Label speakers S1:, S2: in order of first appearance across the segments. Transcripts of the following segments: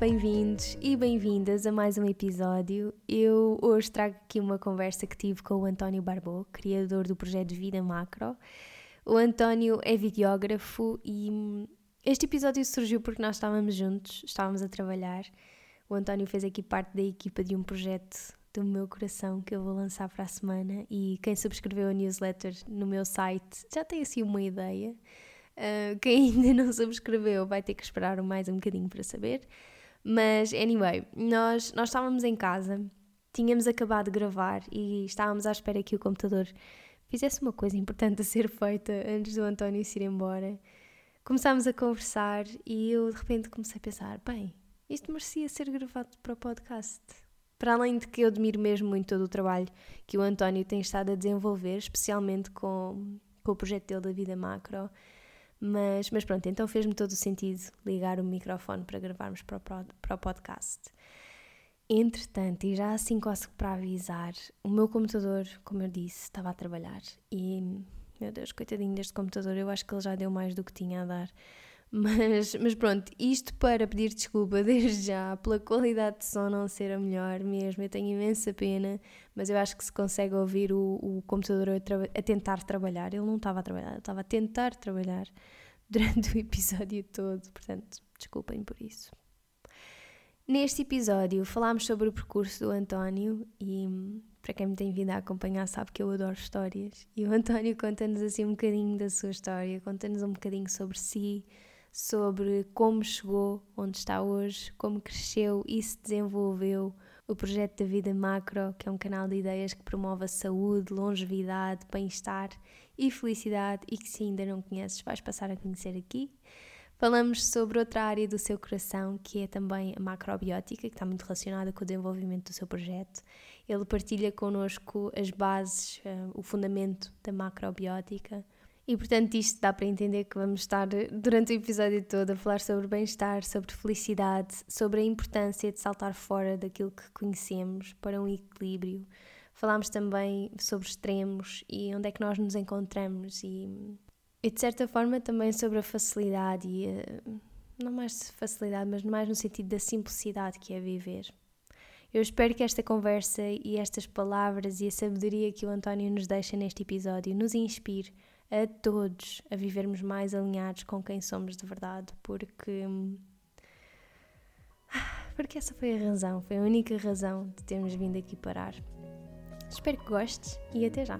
S1: Bem-vindos e bem-vindas a mais um episódio. Eu hoje trago aqui uma conversa que tive com o António Barbô, criador do projeto Vida Macro. O António é videógrafo e este episódio surgiu porque nós estávamos juntos, estávamos a trabalhar. O António fez aqui parte da equipa de um projeto do meu coração que eu vou lançar para a semana e quem subscreveu a newsletter no meu site já tem assim uma ideia. Uh, quem ainda não subscreveu vai ter que esperar mais um bocadinho para saber. Mas, anyway, nós, nós estávamos em casa, tínhamos acabado de gravar e estávamos à espera que o computador fizesse uma coisa importante a ser feita antes do António se ir embora. Começámos a conversar e eu de repente comecei a pensar: bem, isto merecia ser gravado para o podcast. Para além de que eu admiro mesmo muito todo o trabalho que o António tem estado a desenvolver, especialmente com, com o projeto dele da Vida Macro mas, mas pronto, então fez-me todo o sentido ligar o microfone para gravarmos para o, para o podcast. Entretanto, e já assim quase para avisar, o meu computador, como eu disse, estava a trabalhar e, meu Deus, coitadinho deste computador, eu acho que ele já deu mais do que tinha a dar. Mas, mas pronto, isto para pedir desculpa desde já pela qualidade de som não ser a melhor mesmo. Eu tenho imensa pena, mas eu acho que se consegue ouvir o, o computador a, a, tentar trabalhar. Ele não estava a trabalhar, estava a tentar trabalhar durante o episódio todo, portanto, desculpem por isso. Neste episódio falámos sobre o percurso do António e para quem me tem vindo a acompanhar sabe que eu adoro histórias e o António conta-nos assim um bocadinho da sua história, conta-nos um bocadinho sobre si, sobre como chegou onde está hoje, como cresceu e se desenvolveu o projeto da Vida Macro, que é um canal de ideias que promove a saúde, longevidade, bem-estar e felicidade e que se ainda não conheces vais passar a conhecer aqui. Falamos sobre outra área do seu coração, que é também a macrobiótica, que está muito relacionada com o desenvolvimento do seu projeto. Ele partilha connosco as bases, uh, o fundamento da macrobiótica, e portanto, isto dá para entender que vamos estar durante o episódio todo a falar sobre bem-estar, sobre felicidade, sobre a importância de saltar fora daquilo que conhecemos para um equilíbrio. Falámos também sobre extremos e onde é que nós nos encontramos e, e de certa forma também sobre a facilidade e a, não mais facilidade, mas mais no sentido da simplicidade que é viver. Eu espero que esta conversa e estas palavras e a sabedoria que o António nos deixa neste episódio nos inspire a todos a vivermos mais alinhados com quem somos de verdade, porque. Porque essa foi a razão, foi a única razão de termos vindo aqui parar. Espero que gostes e até já!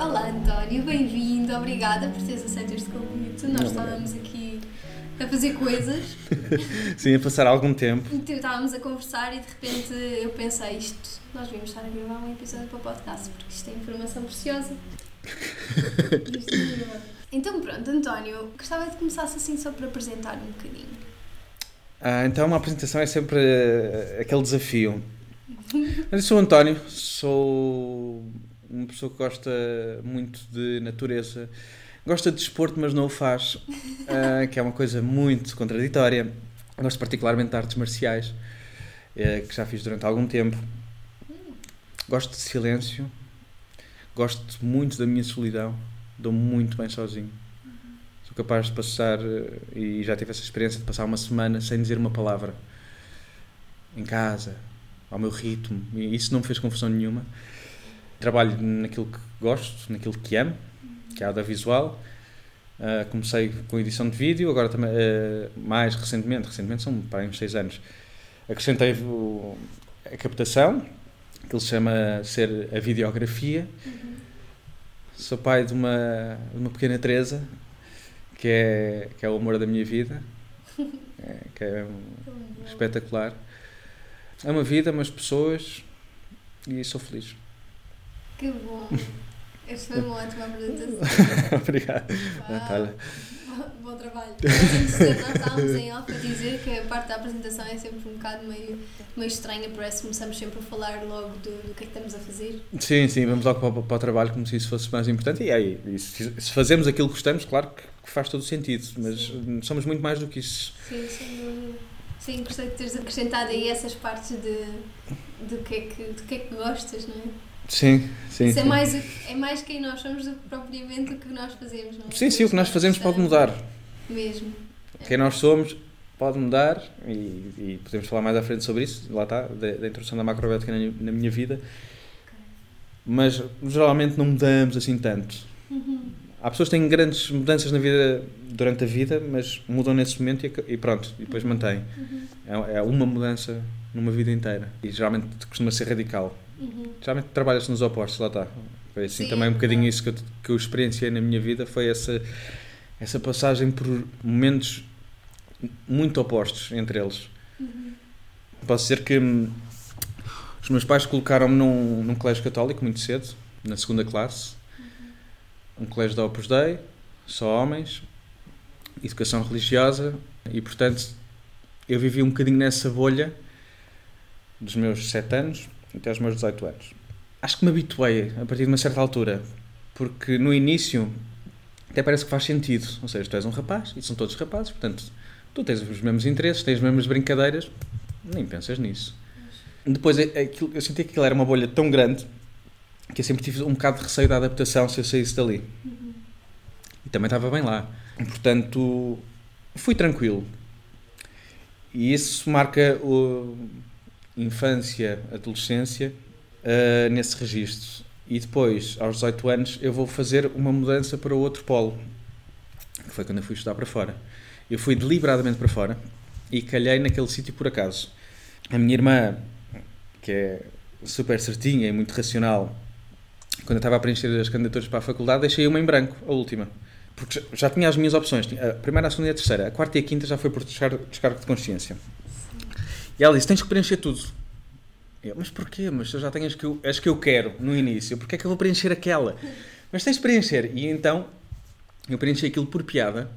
S1: Olá António, bem-vindo, obrigada por teres aceito este convite. Nós estávamos aqui a fazer coisas.
S2: Sim, a passar algum tempo.
S1: Então, estávamos a conversar e de repente eu pensei isto, nós vimos estar a gravar um episódio para o podcast, porque isto é informação preciosa. então pronto, António, gostava de começar assim só para apresentar um bocadinho.
S2: Ah, então uma apresentação é sempre uh, aquele desafio. eu sou o António, sou uma pessoa que gosta muito de natureza, gosta de desporto, mas não o faz, uh, que é uma coisa muito contraditória. Gosto particularmente de artes marciais, uh, que já fiz durante algum tempo. Gosto de silêncio, gosto muito da minha solidão, dou muito bem sozinho. Sou capaz de passar, uh, e já tive essa experiência, de passar uma semana sem dizer uma palavra. Em casa, ao meu ritmo, e isso não me fez confusão nenhuma. trabalho naquilo que gosto, naquilo que amo, que é audiovisual. Uh, comecei com edição de vídeo, agora também, uh, mais recentemente, recentemente são para uns seis anos, acrescentei o, a captação, que ele chama ser a videografia. Uhum. Sou pai de uma, de uma pequena Teresa, que é, que é o amor da minha vida, é, que é um, espetacular. É uma vida, umas pessoas e sou feliz.
S1: Que bom! Esta foi uma ótima apresentação.
S2: Obrigado, Natália.
S1: Bom trabalho. Nós estávamos em off a dizer que a parte da apresentação é sempre um bocado meio, meio estranha, parece que começamos sempre a falar logo do, do que é que estamos a fazer.
S2: Sim, sim, vamos logo para, para o trabalho como se isso fosse mais importante. E aí, se, se fazemos aquilo que gostamos, claro que, que faz todo o sentido, mas sim. somos muito mais do que isso.
S1: Sim, sim. Sim, gostei de teres acrescentado aí essas partes de, do, que é que, do que é que gostas, não é?
S2: Sim, sim.
S1: Isso
S2: é
S1: mais, é mais quem nós somos do que propriamente o que nós fazemos, não é?
S2: Sim, sim, o que nós fazemos pode mudar.
S1: Mesmo.
S2: Quem nós somos pode mudar e, e, podemos falar mais à frente sobre isso, lá está, da, da introdução da macrobiótica na, na minha vida. Okay. Mas geralmente não mudamos assim tanto. Uhum. Há pessoas que têm grandes mudanças na vida durante a vida, mas mudam nesse momento e, e pronto, e depois mantêm. Uhum. É, é uma mudança numa vida inteira e geralmente costuma ser radical. Uhum. Geralmente trabalha-se nos opostos, lá está. Foi assim Sim, também um bocadinho isso que eu, que eu experienciei na minha vida, foi essa, essa passagem por momentos muito opostos entre eles. Uhum. Posso dizer que hum, os meus pais colocaram-me num, num colégio católico muito cedo, na segunda classe, uhum. um colégio da Opus Dei, só homens, educação religiosa, e portanto eu vivi um bocadinho nessa bolha dos meus 7 anos até aos meus 18 anos. Acho que me habituei a partir de uma certa altura, porque no início até parece que faz sentido. Ou seja, tu és um rapaz e são todos rapazes, portanto, tu tens os mesmos interesses, tens as mesmas brincadeiras, nem pensas nisso. Depois é, é eu senti que aquilo era uma bolha tão grande que eu sempre tive um bocado de receio da adaptação se eu saísse dali. Uhum. E também estava bem lá. Portanto, fui tranquilo. E isso marca o, infância, adolescência, uh, nesse registro. E depois, aos 18 anos, eu vou fazer uma mudança para outro polo, que foi quando eu fui estudar para fora. Eu fui deliberadamente para fora e calhei naquele sítio por acaso. A minha irmã, que é super certinha e muito racional, quando eu estava a preencher as candidaturas para a faculdade, deixei uma em branco, a última. Porque já tinha as minhas opções. A primeira, a segunda e a terceira. A quarta e a quinta já foi por descargo de consciência. E ela disse: tens que preencher tudo. Eu, mas porquê? Mas eu já tenho as que eu, as que eu quero no início, porquê é que eu vou preencher aquela? Mas tens de preencher. E então eu preenchi aquilo por piada,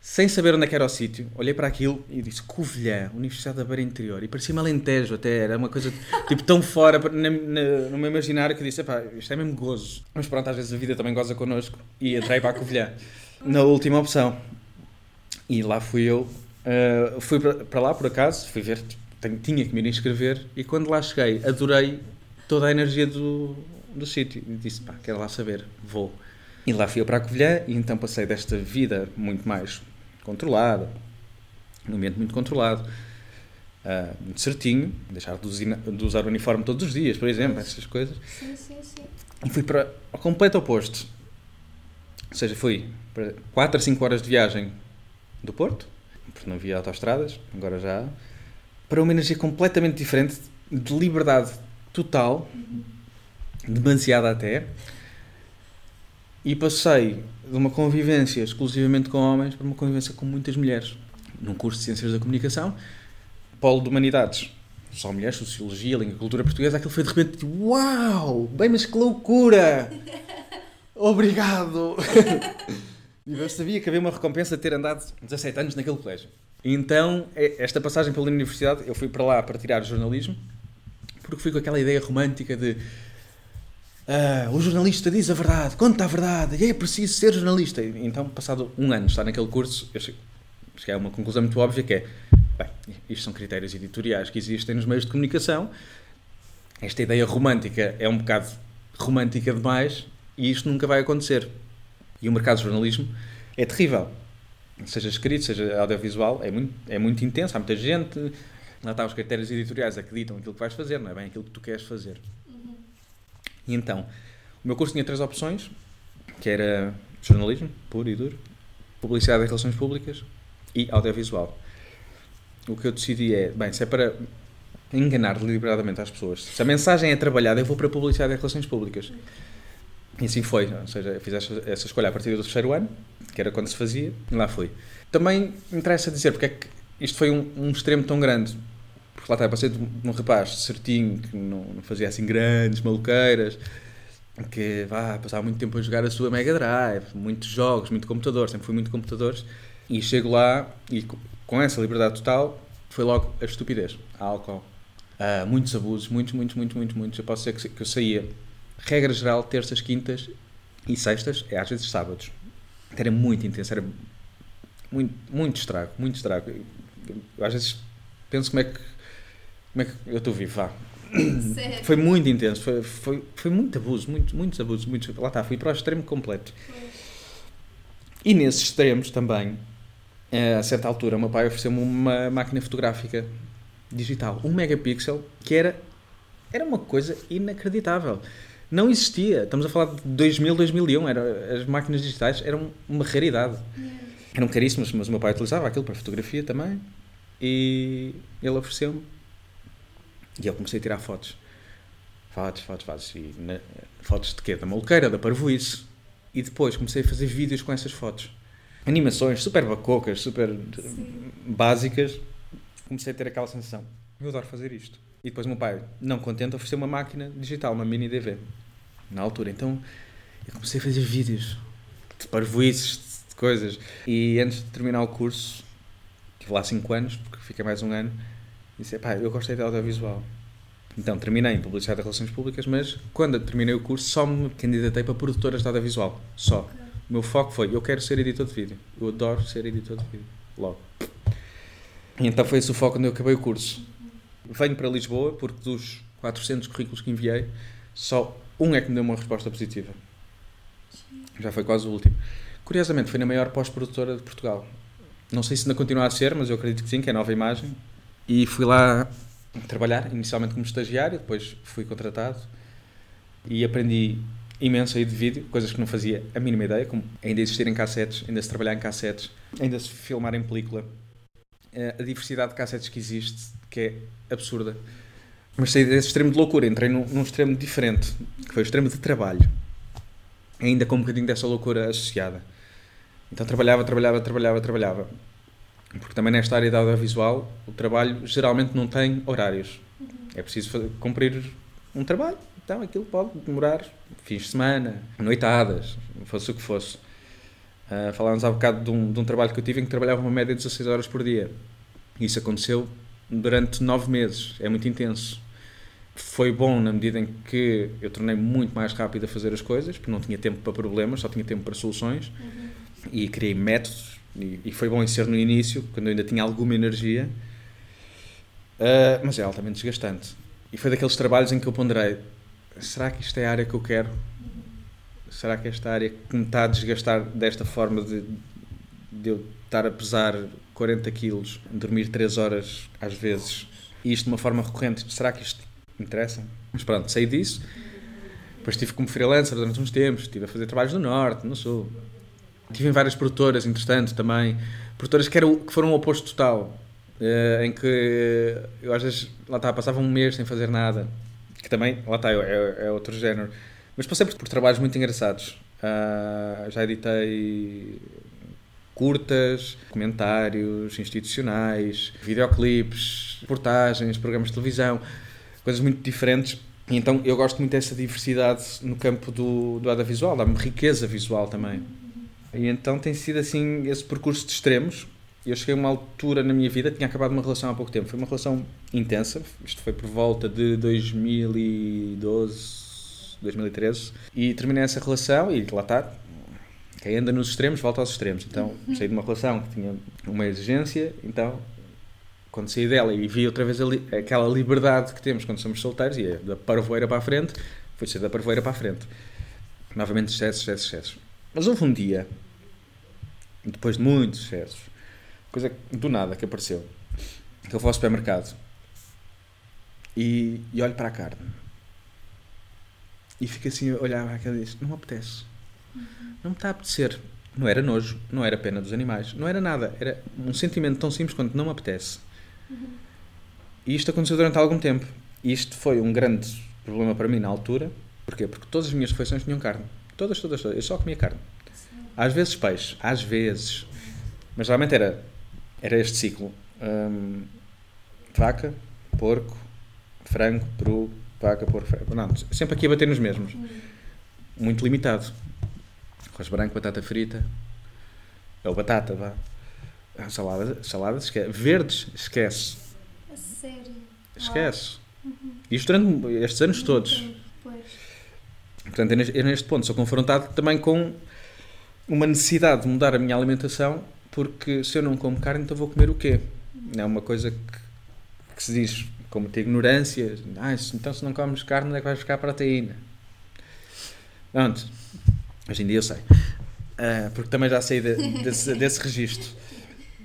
S2: sem saber onde é que era o sítio. Olhei para aquilo e disse: Covilhã, Universidade da Beira Interior. E parecia-me alentejo até, era uma coisa tipo tão fora na, na, no meu imaginário que disse: isto é mesmo gozo. Mas pronto, às vezes a vida também goza connosco. E entrei para a Covilhã, na última opção. E lá fui eu Uh, fui para lá por acaso, fui ver, tenho, tinha que me inscrever e quando lá cheguei adorei toda a energia do, do sítio e disse, pá, quero lá saber, vou. E lá fui eu para a Covilhã e então passei desta vida muito mais controlada, um ambiente muito controlado, uh, muito certinho, deixar de, usar, de usar o uniforme todos os dias, por exemplo, essas coisas.
S1: Sim, sim, sim.
S2: E fui para o completo oposto. Ou seja, fui para 4 a 5 horas de viagem do Porto, porque não havia autoestradas, agora já há, para uma energia completamente diferente, de liberdade total, demasiada até, e passei de uma convivência exclusivamente com homens para uma convivência com muitas mulheres. Num curso de Ciências da Comunicação, polo de Humanidades. Só mulheres, Sociologia, Língua e Cultura Portuguesa, aquilo foi de repente, tipo, uau, bem, mas que loucura! Obrigado! Eu sabia que havia uma recompensa de ter andado 17 anos naquele colégio. Então, é, esta passagem pela universidade, eu fui para lá para tirar jornalismo, porque fui com aquela ideia romântica de ah, o jornalista diz a verdade, conta a verdade, e é preciso ser jornalista. Então, passado um ano estar naquele curso, eu cheguei a uma conclusão muito óbvia que é, bem, isto são critérios editoriais que existem nos meios de comunicação, esta ideia romântica é um bocado romântica demais e isto nunca vai acontecer. E o mercado de jornalismo é terrível. Seja escrito, seja audiovisual, é muito, é muito intenso, há muita gente. Lá está os critérios editoriais acreditam aquilo que vais fazer, não é bem aquilo que tu queres fazer. Uhum. E então, o meu curso tinha três opções, que era jornalismo, puro e duro, publicidade e relações públicas e audiovisual. O que eu decidi é, bem, se é para enganar deliberadamente as pessoas, se a mensagem é trabalhada, eu vou para publicidade e relações públicas. E assim foi, ou seja, eu fiz essa, escolha a partir do terceiro ano, que era quando se fazia, e lá fui. Também me interessa dizer porque é que isto foi um, um extremo tão grande. Porque lá está, eu passei de um rapaz certinho, que não, não fazia assim grandes maluqueiras, que vá, passava muito tempo a jogar a sua Mega Drive, muitos jogos, muito computador, sempre fui muito computadores, e chego lá e com essa liberdade total foi logo a estupidez, a álcool. Uh, muitos abusos, muitos, muitos, muitos, muitos, muitos. Eu posso dizer que, que eu saía, regra geral, terças, quintas e sextas, e às vezes sábados. Era muito intenso, era muito, muito estrago, muito estrago. Eu, às vezes penso como é que, como é que eu estou vivo, vá.
S1: Sério?
S2: Foi muito intenso, foi, foi, foi muito abuso, muito, muitos abusos, muitos, lá está, fui para o extremo completo. E nesses extremos também, eh, a certa altura, o meu pai ofereceu-me uma máquina fotográfica digital, um megapixel, que era, era uma coisa inacreditável. Não existia, estamos a falar de 2000, 2001, era, as máquinas digitais eram uma raridade. Eram caríssimas, mas o meu pai utilizava aquilo para fotografia também. E ele ofereceu-me. E eu comecei a tirar fotos. Fotos, fotos, fotos. E na, fotos de quê? Da maluqueira, da parvoíce. E depois comecei a fazer vídeos com essas fotos. Animações super bacocas, super
S1: Sim.
S2: básicas. Comecei a ter aquela sensação. Eu adoro fazer isto. E depois o meu pai, não contente, ofereceu uma máquina digital, uma mini DV. Na altura. Então eu comecei a fazer vídeos de parvoíces, de coisas. E antes de terminar o curso, tive lá 5 anos, porque fiquei mais um ano, disse: pá, eu gostei de audiovisual. Então terminei em Publicidade e Relações Públicas, mas quando terminei o curso só me candidatei para produtoras de audiovisual. Só. O meu foco foi: eu quero ser editor de vídeo. Eu adoro ser editor de vídeo. Logo. E então foi esse o foco quando eu acabei o curso. Venho para Lisboa porque dos 400 currículos que enviei, só um é que me deu uma resposta positiva. Já foi quase o último. Curiosamente, foi na maior pós-produtora de Portugal. Não sei se ainda continua a ser, mas eu acredito que sim, que é Nova Imagem. E fui lá trabalhar, inicialmente como estagiário, depois fui contratado e aprendi imenso aí de vídeo, coisas que não fazia a mínima ideia, como ainda existir em cassetes, ainda se trabalhar em cassetes, ainda se filmar em película. Eh, A diversidade de cassetes que existe, que é absurda. Mas saí desse extremo de loucura, entrei num, num extremo diferente, que foi o extremo de trabalho. Ainda com um bocadinho dessa loucura associada. Então trabalhava, trabalhava, trabalhava, trabalhava. Porque também nesta área da audiovisual, o trabalho geralmente não tem horários. É preciso fazer- cumprir um trabalho. Então aquilo pode demorar fins de semana, noitadas, fosse o que fosse. Uh, falávamos há bocado de um, de um trabalho que eu tive em que trabalhava uma média de 16 horas por dia. Isso aconteceu durante nove meses. É muito intenso. Foi bom na medida em que eu tornei muito mais rápido a fazer as coisas, porque não tinha tempo para problemas, só tinha tempo para soluções. E criei métodos. E, e foi bom em ser no início, quando eu ainda tinha alguma energia. Uh, mas é altamente desgastante. E foi daqueles trabalhos em que eu ponderei: será que isto é a área que eu quero? Será que esta área que me está a desgastar desta forma de, de eu estar a pesar 40 quilos, dormir 3 horas às vezes, e isto de uma forma recorrente, será que isto interessa? Mas pronto, saí disso. Depois estive como freelancer durante uns tempos, estive a fazer trabalhos no Norte, no Sul. Estive em várias produtoras, entretanto, também. Produtoras que, eram, que foram o oposto total. eh, em que eu às vezes, lá está, passava um mês sem fazer nada. Que também, lá está, é, é outro género. Mas passei por, por trabalhos muito engraçados. Ah, já editei curtas, comentários institucionais, videoclipes, reportagens, programas de televisão, coisas muito diferentes. E então eu gosto muito dessa diversidade no campo do, do audiovisual, dá-me riqueza visual também. E então tem sido assim esse percurso de extremos. Eu cheguei a uma altura na minha vida, tinha acabado uma relação há pouco tempo. Foi uma relação intensa, isto foi por volta de 2012, 2013. E terminei essa relação e lá está, quem anda nos extremos volta aos extremos. Então saí de uma relação que tinha uma exigência, então quando saí dela e vi outra vez li- aquela liberdade que temos quando somos solteiros, e é da parvoeira para a frente, foi ser da parvoeira para a frente. Novamente excessos, excessos, excessos. Mas houve um dia, depois de muitos excessos, coisa do nada que apareceu, que eu vou ao supermercado e, e olho para a carne. e fico assim a olhar para aquela e diz: Não apetece. Não me está a apetecer. Não era nojo, não era pena dos animais, não era nada. Era um sentimento tão simples quanto não me apetece. E isto aconteceu durante algum tempo. E isto foi um grande problema para mim na altura. Porquê? Porque todas as minhas refeições tinham carne. Todas, todas, todas. Eu só comia carne. Às vezes peixe, às vezes. Mas realmente era, era este ciclo. Hum, vaca, porco, frango, peru, vaca, porco, frango. Não, sempre aqui a bater nos mesmos. Muito limitado. Arroz branco, batata frita. Ou batata, vá. Ah, Salada, saladas, esquece. Verdes, esquece.
S1: A sério.
S2: Esquece. Isto durante estes anos todos.
S1: Pois.
S2: Portanto, eu neste- eu neste ponto sou confrontado também com uma necessidade de mudar a minha alimentação, porque se eu não como carne, então vou comer o quê? É uma coisa que, que se diz com muita ignorância. Ah, então se não comes carne, onde é que vais buscar proteína? Pronto. Hoje em dia eu sei. Ah, porque também já saí de- desse, desse registro.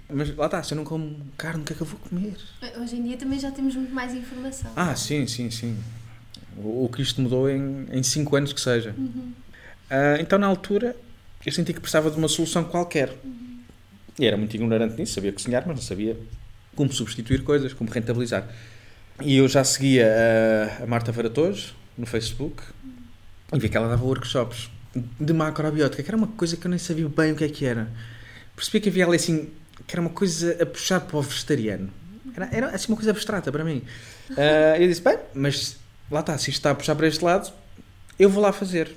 S2: Mas lá está, se eu não como carne, o que é que eu vou comer?
S1: Hoje em dia também já temos muito mais informação.
S2: Ah, sim, sim, sim. O, o que isto mudou em 5 anos que seja.
S1: Uhum.
S2: Ah, então, na altura, eu senti que precisava de uma solução qualquer. E era muito ignorante nisso, sabia cozinhar, mas não sabia como substituir coisas, como rentabilizar. E eu já seguia a, a Marta Varatojo no Facebook e vi que ela dava workshops de macrobiótica, que era uma coisa que eu nem sabia bem o que é que era. Percebi que havia ali assim, que era uma coisa a puxar para o vegetariano. Era, era assim uma coisa abstrata para mim. Ah, eu disse, bem, mas lá está, se isto está a puxar para este lado, eu vou lá fazer.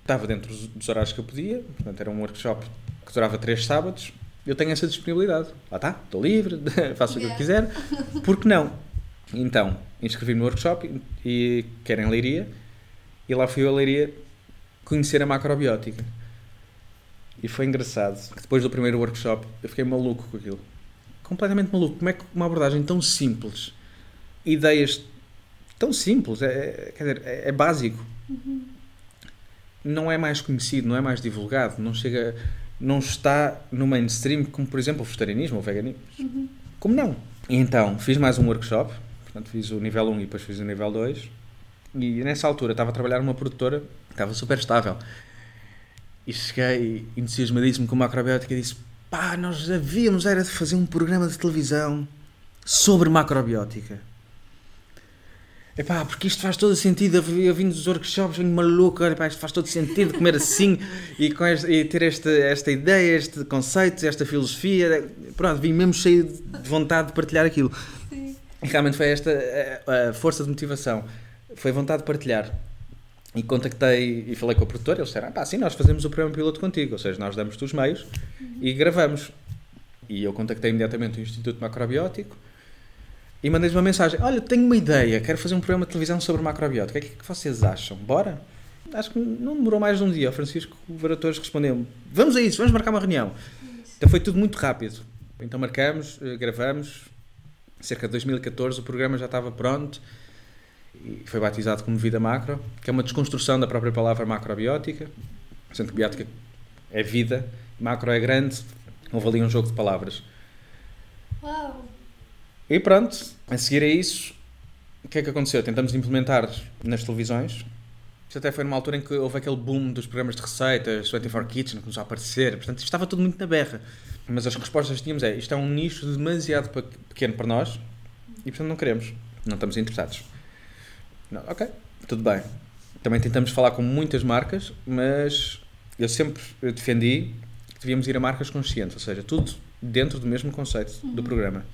S2: Estava dentro dos, horários que eu podia, portanto era um workshop que durava três sábados. Eu tenho essa disponibilidade. Lá está, estou livre, faço o que eu
S1: Yeah.
S2: quiser. Por que não? Então, inscrevi-me no workshop e, e quero em Leiria. E lá fui eu a Leiria conhecer a macrobiótica. E foi engraçado, que depois do primeiro workshop eu fiquei maluco com aquilo. Completamente maluco. Como é que uma abordagem tão simples, ideias tão simples, é, é- quer dizer, é, é básico. Não é mais conhecido, não é mais divulgado, não chega, não está no mainstream, como por exemplo o vegetarianismo ou o veganismo. Como não? E então, fiz mais um workshop, portanto fiz o nível 1 e depois fiz o nível 2. E nessa altura estava a trabalhar numa produtora estava super estável. E cheguei entusiasmadíssimo com a macrobiótica e disse: pá, nós havíamos era de fazer um programa de televisão sobre macrobiótica. Epá, porque isto faz todo sentido. Eu vi- eu vim dos workshops, venho maluco, olha, pá, isto faz todo sentido comer assim e, com este- e ter esta, esta ideia, este conceito, esta filosofia. Pronto, vim mesmo cheio de vontade de partilhar aquilo. E realmente foi esta a, a força de motivação. Foi vontade de partilhar. E contactei e falei com o produtor. Eles disseram: ah, pá, sim, nós fazemos o programa piloto contigo. Ou seja, nós damos-te os meios e gravamos. E eu contactei imediatamente o Instituto Macrobiótico e mandei-lhes uma mensagem: Olha, tenho uma ideia, quero fazer um programa de televisão sobre macrobiótica. O que é que vocês acham? Bora? Acho que não demorou mais de um dia. O Francisco Varatores respondeu-me: Vamos a isso, vamos marcar uma reunião. Então foi tudo muito rápido. Então marcamos, eh, gravamos. Cerca de 2014 o programa já estava pronto e foi batizado como Vida Macro, que é uma desconstrução da própria palavra macrobiótica. Sendo que biótica é vida, macro é grande, houve ali um jogo de palavras.
S1: Uau!
S2: E pronto, a seguir a isso, o que é que aconteceu? Tentamos implementar nas televisões. Isto até foi numa altura em que houve aquele boom dos programas de receitas, 24 Kitchen, que começou a aparecer. Portanto, isto estava tudo muito na berra. Mas as respostas que tínhamos é, isto é um nicho demasiado pe- pequeno para nós e, portanto, não queremos. Não estamos interessados. Não, ok, tudo bem. Também tentamos falar com muitas marcas, mas eu sempre defendi que devíamos ir a marcas conscientes, ou seja, tudo dentro do mesmo conceito do programa.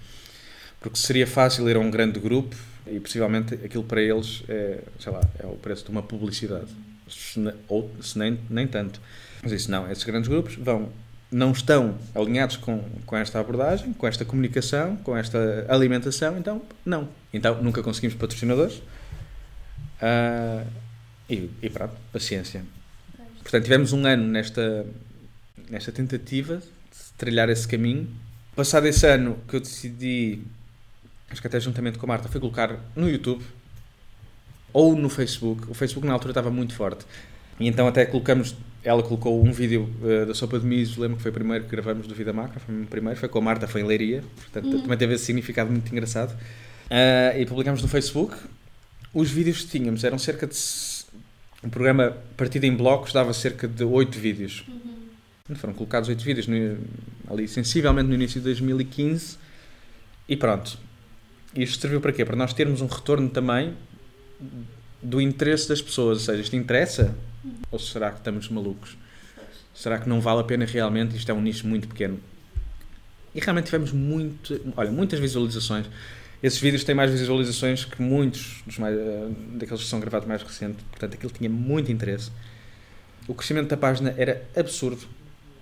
S2: Porque seria fácil ir a um grande grupo e possivelmente aquilo para eles é, sei lá, é o preço de uma publicidade. Se ou se nem, nem tanto. Mas isso não, esses grandes grupos vão, não estão alinhados com, com esta abordagem, com esta comunicação, com esta alimentação, então não. Então nunca conseguimos patrocinadores. Ah, e, e pronto, paciência. Portanto, tivemos um ano nesta, nesta tentativa de trilhar esse caminho. Passado esse ano que eu decidi, acho que até juntamente com a Marta, foi colocar no YouTube ou no Facebook. O Facebook na altura estava muito forte. E então até colocamos, ela colocou um vídeo eh, da sopa de miso, lembro que foi o primeiro que gravamos do Vida Macro, foi o primeiro, foi com a Marta, foi em Leiria, portanto também teve esse significado muito engraçado. Ah, e publicamos no Facebook. Os vídeos que tínhamos eram cerca de O programa, partido em blocos, dava cerca de 8 vídeos. Uhum. Foram colocados 8 vídeos no, ali, sensivelmente no início de 2015. E pronto. Isto serviu para quê? Para nós termos um retorno também do interesse das pessoas. Ou seja, isto interessa? Uhum. Ou será que estamos malucos? Será que não vale a pena realmente? Isto é um nicho muito pequeno. E realmente tivemos muito, olha, muitas visualizações. Esses vídeos têm mais visualizações que muitos dos mais, uh, daqueles que são gravados mais recente. Portanto, aquilo tinha muito interesse. O crescimento da página era absurdo.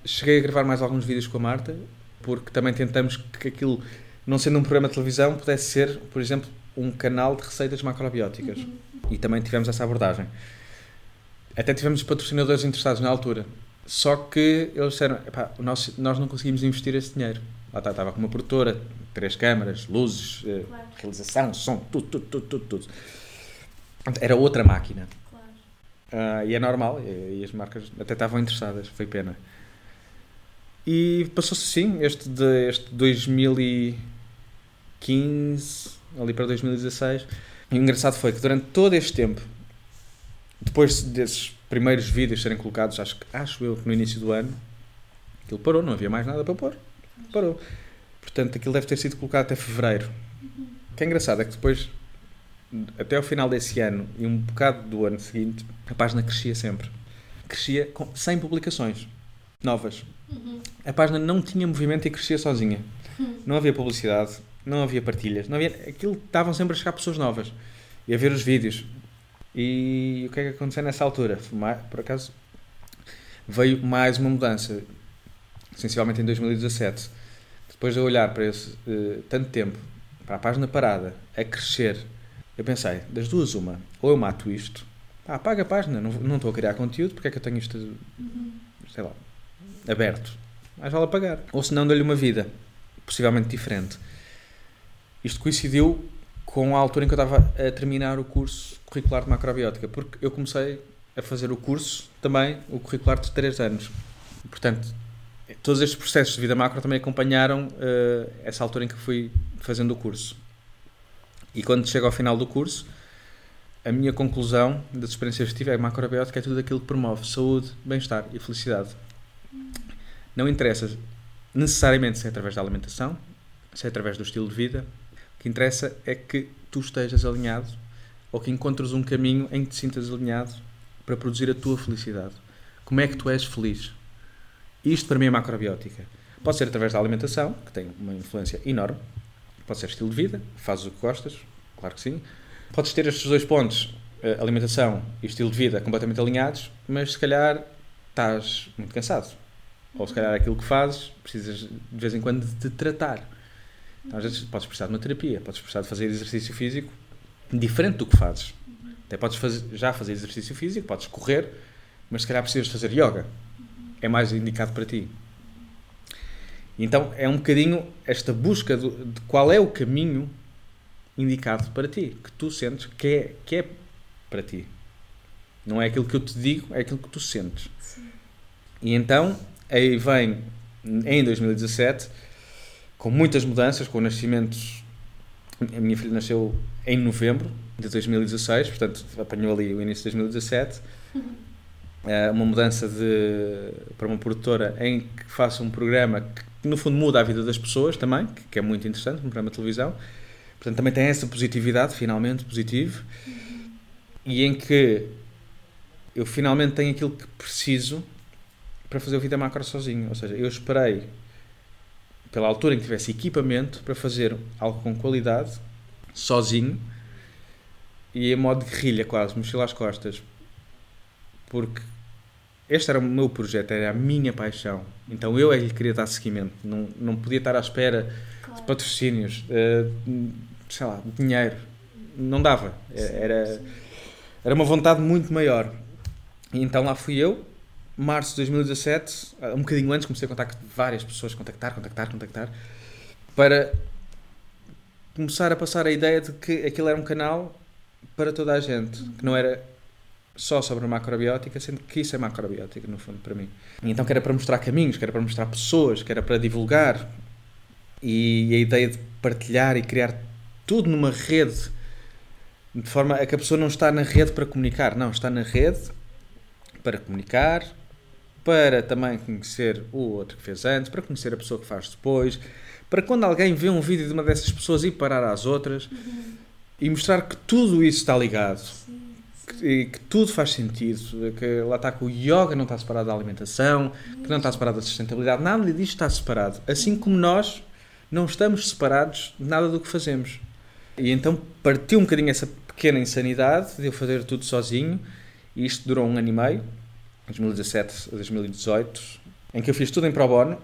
S2: Cheguei a gravar mais alguns vídeos com a Marta, porque também tentamos que aquilo, não sendo um programa de televisão, pudesse ser, por exemplo, um canal de receitas macrobióticas. Uhum. E também tivemos essa abordagem. Até tivemos patrocinadores interessados na altura. Só que eles disseram: nós, nós não conseguimos investir esse dinheiro. Lá está, estava com uma produtora, três câmaras, luzes, eh, claro. realização, som, tudo, tudo, tudo, tudo, tudo. Era outra máquina. Claro. Uh, e é normal, e, e, as marcas até estavam interessadas, foi pena. E passou-se assim, este, de, este 2015, ali para 2016. E o engraçado foi que durante todo este tempo, depois desses primeiros vídeos serem colocados, acho, acho eu que no início do ano, aquilo parou, não havia mais nada para pôr parou. Portanto, aquilo deve ter sido colocado até fevereiro. O que é engraçado é que depois, até ao final desse ano e um bocado do ano seguinte, a página crescia sempre. Crescia com 100 publicações novas. Uhum. A página não tinha movimento e crescia sozinha. Uhum. Não havia publicidade, não havia partilhas, não havia... aquilo estavam sempre a chegar pessoas novas e a ver os vídeos. E o que é que aconteceu nessa altura? Por acaso veio mais uma mudança, sensivelmente em 2017 depois de olhar para esse uh, tanto tempo, para a página parada, a crescer, eu pensei, das duas uma, ou eu mato isto, apaga a página, não, não estou a criar conteúdo, porque é que eu tenho isto, uhum. sei lá, aberto? Mais vale apagar. Ou se não, dou-lhe uma vida, possivelmente diferente. Isto coincidiu com a altura em que eu estava a terminar o curso curricular de macrobiótica, porque eu comecei a fazer o curso também, o curricular de 3 anos. Portanto, todos estes processos de vida macro também acompanharam uh, essa altura em que fui fazendo o curso. E quando chego ao final do curso, a minha conclusão das experiências que tive é que macrobiótica é tudo aquilo que promove saúde, bem-estar e felicidade. Não interessa necessariamente se é através da alimentação, se é através do estilo de vida. O que interessa é que tu estejas alinhado ou que encontres um caminho em que te sintas alinhado para produzir a tua felicidade. Como é que tu és feliz? Isto para mim é macrobiótica. Pode ser através da alimentação, que tem uma influência enorme. Pode ser estilo de vida, fazes o que gostas, claro que sim. Podes ter estes dois pontos, eh, alimentação e estilo de vida, completamente alinhados, mas se calhar estás muito cansado. Ou se calhar aquilo que fazes, precisas de vez em quando de te tratar. Então, às vezes podes precisar de uma terapia, podes precisar de fazer exercício físico diferente do que fazes. Até podes fazer, já fazer exercício físico, podes correr, mas se calhar precisas fazer yoga é mais indicado para ti. Então é um bocadinho esta busca de, de qual é o caminho indicado para ti, que tu sentes que é, que é para ti. Não é aquilo que eu te digo, é aquilo que tu sentes. Sim. E então aí vem em 2017 com muitas mudanças, com nascimentos. A minha filha nasceu em novembro de 2016, portanto apanhou ali o início de 2017. É uma mudança de, para uma produtora em que faça um programa que, no fundo, muda a vida das pessoas também, que, que é muito interessante, um programa de televisão. Portanto, também tem essa positividade, finalmente, positivo. Uhum. E em que eu finalmente tenho aquilo que preciso para fazer o Vida Macro sozinho. Ou seja, eu esperei pela altura em que tivesse equipamento para fazer algo com qualidade, sozinho, e em modo guerrilha quase, mochila às costas, porque este era o meu projeto, era a minha paixão. Então eu é que lhe queria dar seguimento. Não, não podia estar à espera claro. de patrocínios, uh, sei lá, dinheiro. Não dava. Era, era uma vontade muito maior. E então lá fui eu, março de 2017, um bocadinho antes, comecei a contactar várias pessoas, contactar, contactar, contactar, para começar a passar a ideia de que aquilo era um canal para toda a gente, que não era só sobre a macrobiótica, sendo que isso é macrobiótica, no fundo, para mim. E então que era para mostrar caminhos, que era para mostrar pessoas, que era para divulgar. E a ideia de partilhar e criar tudo numa rede De forma a que a pessoa não está na rede para comunicar, não, está na rede para comunicar, para também conhecer o outro que fez antes, para conhecer a pessoa que faz depois, para quando alguém vê um vídeo de uma dessas pessoas ir parar às outras
S1: Uhum.
S2: e mostrar que tudo isso está ligado,
S1: Sim,
S2: que, que tudo faz sentido, que lá está que o yoga não está separado da alimentação, que não está separado da sustentabilidade, nada disto está separado. Assim como nós não estamos separados de nada do que fazemos. E então partiu um bocadinho essa pequena insanidade de eu fazer tudo sozinho, e isto durou um ano e meio, 2017 a 2018, em que eu fiz tudo em pro bono,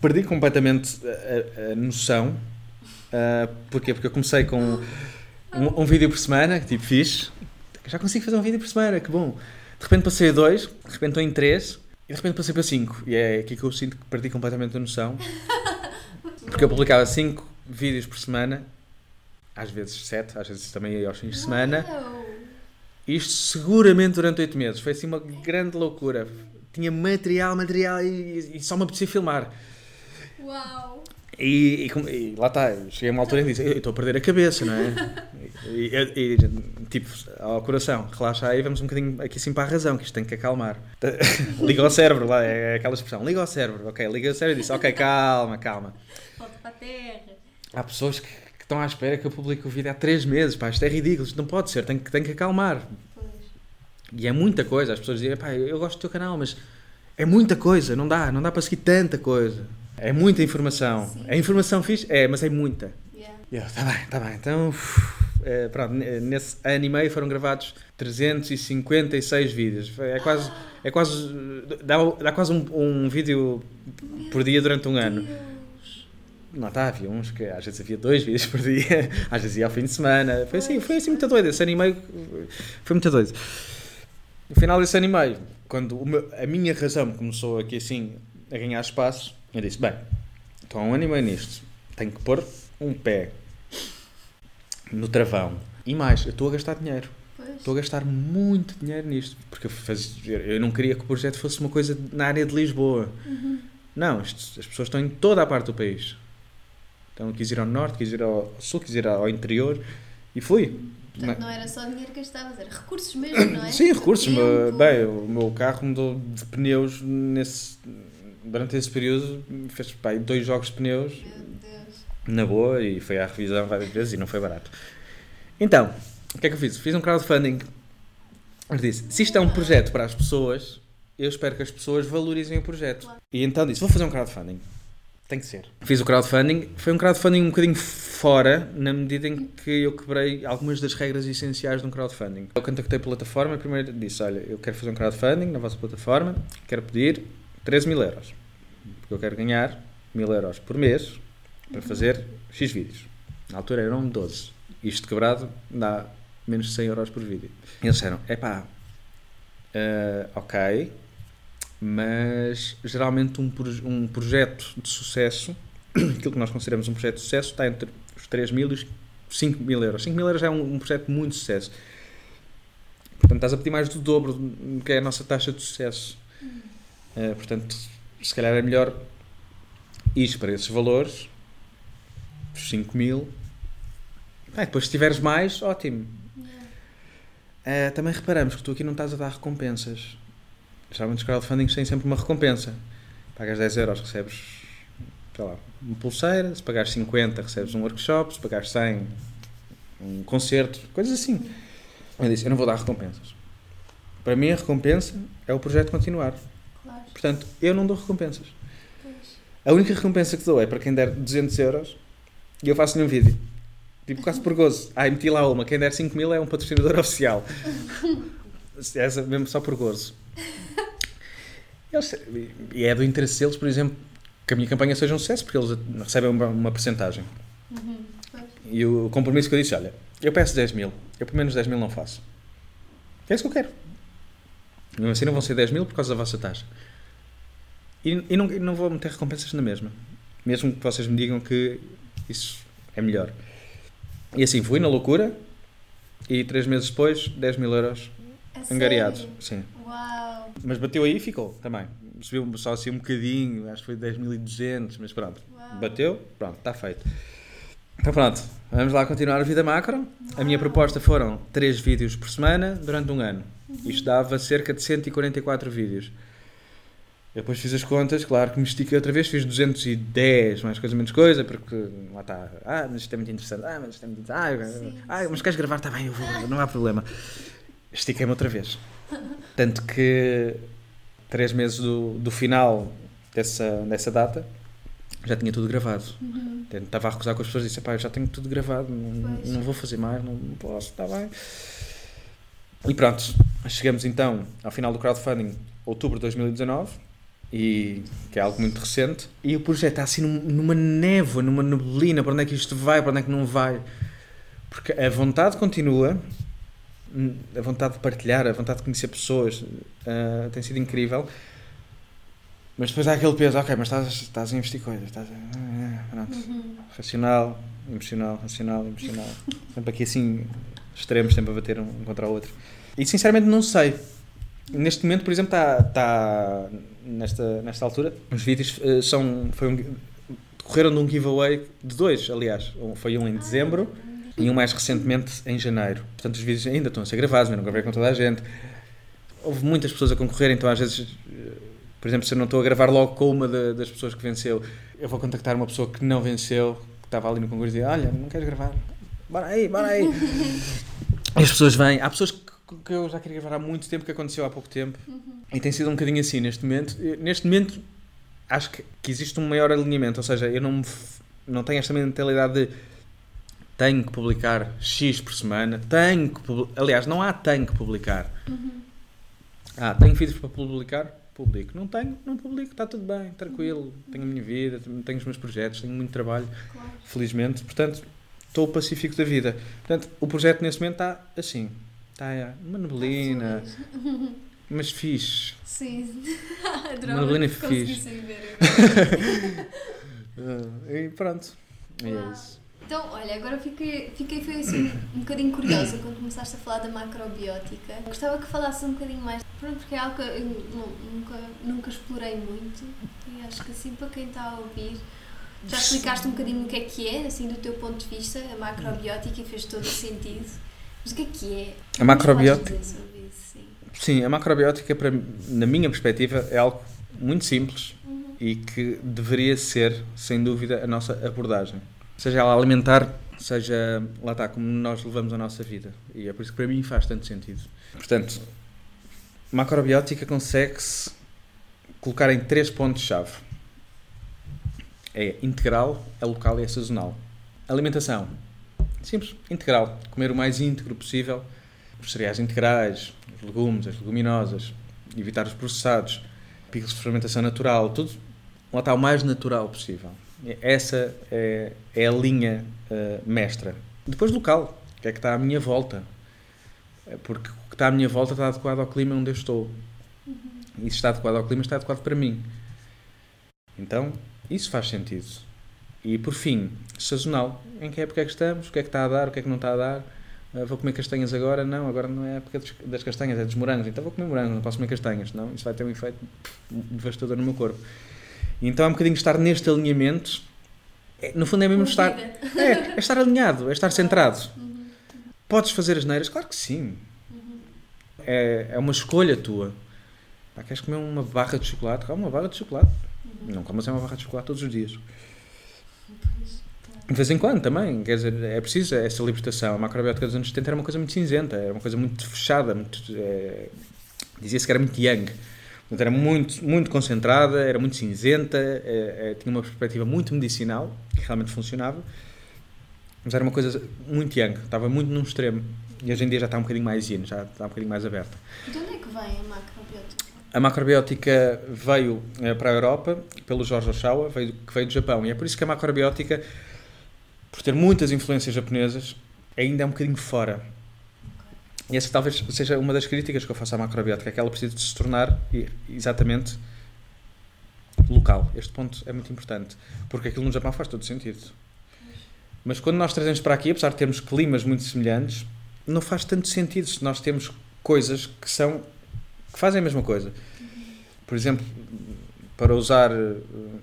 S2: perdi completamente a, a- noção. ah, porquê? Porque eu comecei com um, um vídeo por semana, tipo, fiz. Já consigo fazer um vídeo por semana, que bom. De repente passei a dois, de repente estou em três, e de repente passei para cinco. E é aqui que eu sinto que perdi completamente a noção. Porque eu publicava cinco vídeos por semana, às vezes sete, às vezes também aos fins de semana. Isto seguramente durante oito meses. Foi assim uma grande loucura. Tinha material, material e, e só me apetecia filmar.
S1: Uau!
S2: E, e e lá está, cheguei a uma altura que disse: Eu estou a perder a cabeça, não é? E, e- e, tipo, ao coração, relaxa aí, vamos um bocadinho aqui assim para a razão, que isto tem que acalmar. liga ao cérebro, lá é aquela expressão: liga ao cérebro, ok, liga ao cérebro e disse: Ok, calma, calma.
S1: Volta para a terra.
S2: Há pessoas que, que estão à espera que eu publique o vídeo há três meses, pá, isto é ridículo, isto não pode ser, tem que, tem que acalmar.
S1: Pois.
S2: E é muita coisa. As pessoas dizem, pá, eu gosto do teu canal, mas é muita coisa, não dá, não dá para seguir tanta coisa. É muita informação.
S1: Sim.
S2: A informação fixe? É, mas é muita.
S1: Yeah.
S2: Eu, tá bem, tá bem. Então, uf, é, pronto, nesse ano e meio foram gravados 356 vídeos. É quase, é quase, dá, dá quase um, um vídeo por dia durante um ano.
S1: Deus.
S2: Não está, havia uns que às vezes havia dois vídeos por dia, às vezes ia ao fim de semana. Foi assim, foi assim muito doido. Esse ano e meio foi muito doido. No final desse ano e meio, quando meu- a minha razão começou aqui assim a ganhar espaço, eu disse: bem, estou há um ano e meio nisto, tenho que pôr um pé no travão. E mais, eu estou a gastar dinheiro.
S1: Pois.
S2: Estou a gastar muito dinheiro nisto. Porque eu, faz- eu não queria que o projeto fosse uma coisa na área de Lisboa.
S1: Uhum.
S2: Não, isto- as pessoas estão em toda a parte do país. Então quis ir ao norte, quis ir ao sul, quis ir ao interior e fui.
S1: Portanto, não era só dinheiro que gastavas, era recursos mesmo, não é?
S2: Sim, recursos.
S1: Tempo.
S2: mas, Bem, o meu carro mudou de pneus nesse, durante esse período. Fez pá, dois jogos de pneus na boa e foi à revisão várias vezes e não foi barato. Então, o que é que eu fiz? Fiz um crowdfunding. Eu disse: se isto é um projeto para as pessoas, eu espero que as pessoas valorizem o projeto. E então disse: vou fazer um crowdfunding. Tem que ser. Fiz o crowdfunding. Foi um crowdfunding um bocadinho fora, na medida em que eu quebrei algumas das regras essenciais de um crowdfunding. Eu contactei a plataforma e primeiro disse: olha, eu quero fazer um crowdfunding na vossa plataforma, quero pedir 13 mil euros. Porque eu quero ganhar mil euros por mês para fazer X vídeos. Na altura eram 12. Isto quebrado dá menos de 100 euros por vídeo. E eles disseram: epá, eh, ok, mas geralmente um, um projeto de sucesso, aquilo que nós consideramos um projeto de sucesso, está entre os 3 mil e os 5 mil euros. 5 mil euros é um, um projeto de muito sucesso. Portanto, estás a pedir mais do dobro do que é a nossa taxa de sucesso. Eh, portanto, se calhar é melhor ir para esses valores, os 5 mil. Ah, depois, se tiveres mais, ótimo. Eh, também reparamos que tu aqui não estás a dar recompensas. Geralmente os crowdfundings têm sempre uma recompensa. Pagas 10 euros, recebes, sei lá, uma pulseira. Se pagares 50, recebes um workshop. Se pagares 100, um concerto. Coisas assim. Eu disse, eu não vou dar recompensas. Para mim, a recompensa é o projeto continuar. Portanto, eu não dou recompensas. A única recompensa que dou é para quem der 200 euros e eu faço-lhe um vídeo. Tipo, quase por gozo. Ah, meti lá uma. Quem der 5 mil é um patrocinador oficial. Essa mesmo só por gozo. Eles- e é do interesse deles, por exemplo, que a minha campanha seja um sucesso, porque eles recebem uma, uma porcentagem.
S1: Uhum.
S2: E o compromisso que eu disse, olha, eu peço 10 mil, eu pelo menos 10 mil não faço. É isso que eu quero. Assim não vão ser 10 mil por causa da vossa taxa. E, e não, e não vou meter recompensas na mesma. Mesmo que vocês me digam que isso é melhor. E assim, fui na loucura e três meses depois, 10 mil euros
S1: A
S2: angariados.
S1: sério?
S2: Sim.
S1: Uau.
S2: Mas bateu aí e ficou também. Subiu só assim um bocadinho, acho que foi 10.200, mas pronto.
S1: Uau.
S2: Bateu, pronto, está feito. Então pronto, vamos lá continuar a vida macro. A minha proposta foram 3 vídeos por semana durante um ano. Isto dava cerca de 144 vídeos. Eu depois fiz as contas, claro que me estiquei outra vez, fiz 210, mais coisa menos coisa, porque lá está, ah, mas isto é muito interessante, ah, mas isto é muito interessante, ah, ah mas queres gravar? Está bem, eu vou, não há problema. Estiquei-me outra vez. Tanto que três meses do, do final dessa, dessa data já tinha tudo gravado. Uhum. Estava a recusar com as pessoas e disse: pá, eu já tenho tudo gravado, não, não vou fazer mais, não, não posso, está bem. E pronto, chegamos então ao final do crowdfunding, outubro de 2019 e que é algo muito recente, e o projeto está assim numa névoa, numa neblina, para onde é que isto vai, para onde é que não vai. Porque a vontade continua, a vontade de partilhar, a vontade de conhecer pessoas uh, tem sido incrível. Mas depois há aquele peso, ok, mas estás, estás a investir coisas, estás a, uh, pronto. Uhum. Racional, emocional, racional, emocional. sempre aqui assim, extremos, sempre a bater um contra o outro. E sinceramente não sei. Neste momento, por exemplo, está, está nesta, nesta altura. Os vídeos uh, são, foi um, decorreram de um giveaway de dois, aliás. Foi um em dezembro e um mais recentemente em janeiro. Portanto, os vídeos ainda estão a ser gravados, eu não gravei com toda a gente. Houve muitas pessoas a concorrer, então às vezes, eh, por exemplo, se eu não estou a gravar logo com uma de, das pessoas que venceu, eu vou contactar uma pessoa que não venceu, que estava ali no concurso e dizer: Olha, não queres gravar? Bora aí, bora aí. as pessoas vêm. Há pessoas que que eu já queria gravar há muito tempo, que aconteceu há pouco tempo. Uhum. E tem sido um bocadinho assim neste momento. Neste momento, acho que, que existe um maior alinhamento. Ou seja, eu não, não tenho esta mentalidade de tenho que publicar X por semana, tenho que aliás, não há tenho que publicar. Uhum. Ah, tenho vídeos para publicar? Publico. Não tenho? Não publico, está tudo bem, tranquilo. Uhum. Tenho a minha vida, tenho os meus projetos, tenho muito trabalho, claro. felizmente. Portanto, estou pacífico da vida. Portanto, o projeto nesse momento está assim. Está uma neblina. mas fixe.
S1: Sim.
S2: Uma neblina fixe. e pronto. É isso.
S1: Então, olha, agora fiquei, fiquei foi assim um bocadinho curiosa quando começaste a falar da macrobiótica. Gostava que falasses um bocadinho mais, pronto, porque é algo que eu nunca, nunca explorei muito e acho que assim para quem está a ouvir, já explicaste um bocadinho o que é que é, assim do teu ponto de vista, a macrobiótica e fez todo o sentido. Mas o que é que é?
S2: A macrobiótica. Isso, sim. sim, a macrobiótica, para, na minha perspectiva, é algo muito simples uhum. e que deveria ser, sem dúvida, a nossa abordagem. Seja ela alimentar, seja, lá está, como nós levamos a nossa vida. E é por isso que para mim faz tanto sentido. Portanto, macrobiótica consegue-se colocar em três pontos-chave. É integral, é local e é sazonal. Alimentação Simples, integral. Comer o mais íntegro possível. Os cereais integrais, os legumes, as leguminosas, evitar os processados, picos de fermentação natural, tudo lá está o mais natural possível. Essa é, é a linha uh, mestra. Depois local, que é que está à minha volta. É porque o que está à minha volta está adequado ao clima onde eu estou. Uhum. E se está adequado ao clima, está adequado para mim. Então, isso faz sentido. E por fim, sazonal. Em que época é que estamos? O que é que está a dar? O que é que não está a dar? Uh, vou comer castanhas agora? Não, agora não é a época das castanhas, é dos morangos. Então vou comer morangos, não posso comer castanhas. Não, isso vai ter um efeito devastador no meu corpo. E então é um bocadinho estar neste alinhamento. É, no fundo é mesmo estar. É, é estar alinhado, é estar centrado. Uhum. Podes fazer as neiras? Claro que sim. Uhum. É, é uma escolha tua. Pá, queres comer uma barra de chocolate? Come uma barra de chocolate. Uhum. Não comas uma barra de chocolate todos os dias. De vez em quando também, quer dizer, é preciso essa libertação. A macrobiótica dos anos 70 era uma coisa muito cinzenta, era uma coisa muito fechada, muito, é, dizia-se que era muito yang. Portanto, era muito, muito concentrada, era muito cinzenta, é, é, tinha uma perspectiva muito medicinal, que realmente funcionava, mas era uma coisa muito yang, estava muito num extremo. E hoje em dia já está um bocadinho mais yin, já está um bocadinho mais aberta.
S1: De onde é que vem a macrobiótica?
S2: A macrobiótica veio eh, para a Europa pelo Jorge Oshawa, veio, que veio do Japão, e é por isso que a macrobiótica por ter muitas influências japonesas, ainda é um bocadinho fora. E essa talvez seja uma das críticas que eu faço à macrobiótica, é que ela precisa de se tornar exatamente local. Este ponto é muito importante, porque aquilo no Japão faz todo sentido. Mas quando nós trazemos para aqui, apesar de termos climas muito semelhantes, não faz tanto sentido se nós temos coisas que são que fazem a mesma coisa. Por exemplo, para usar,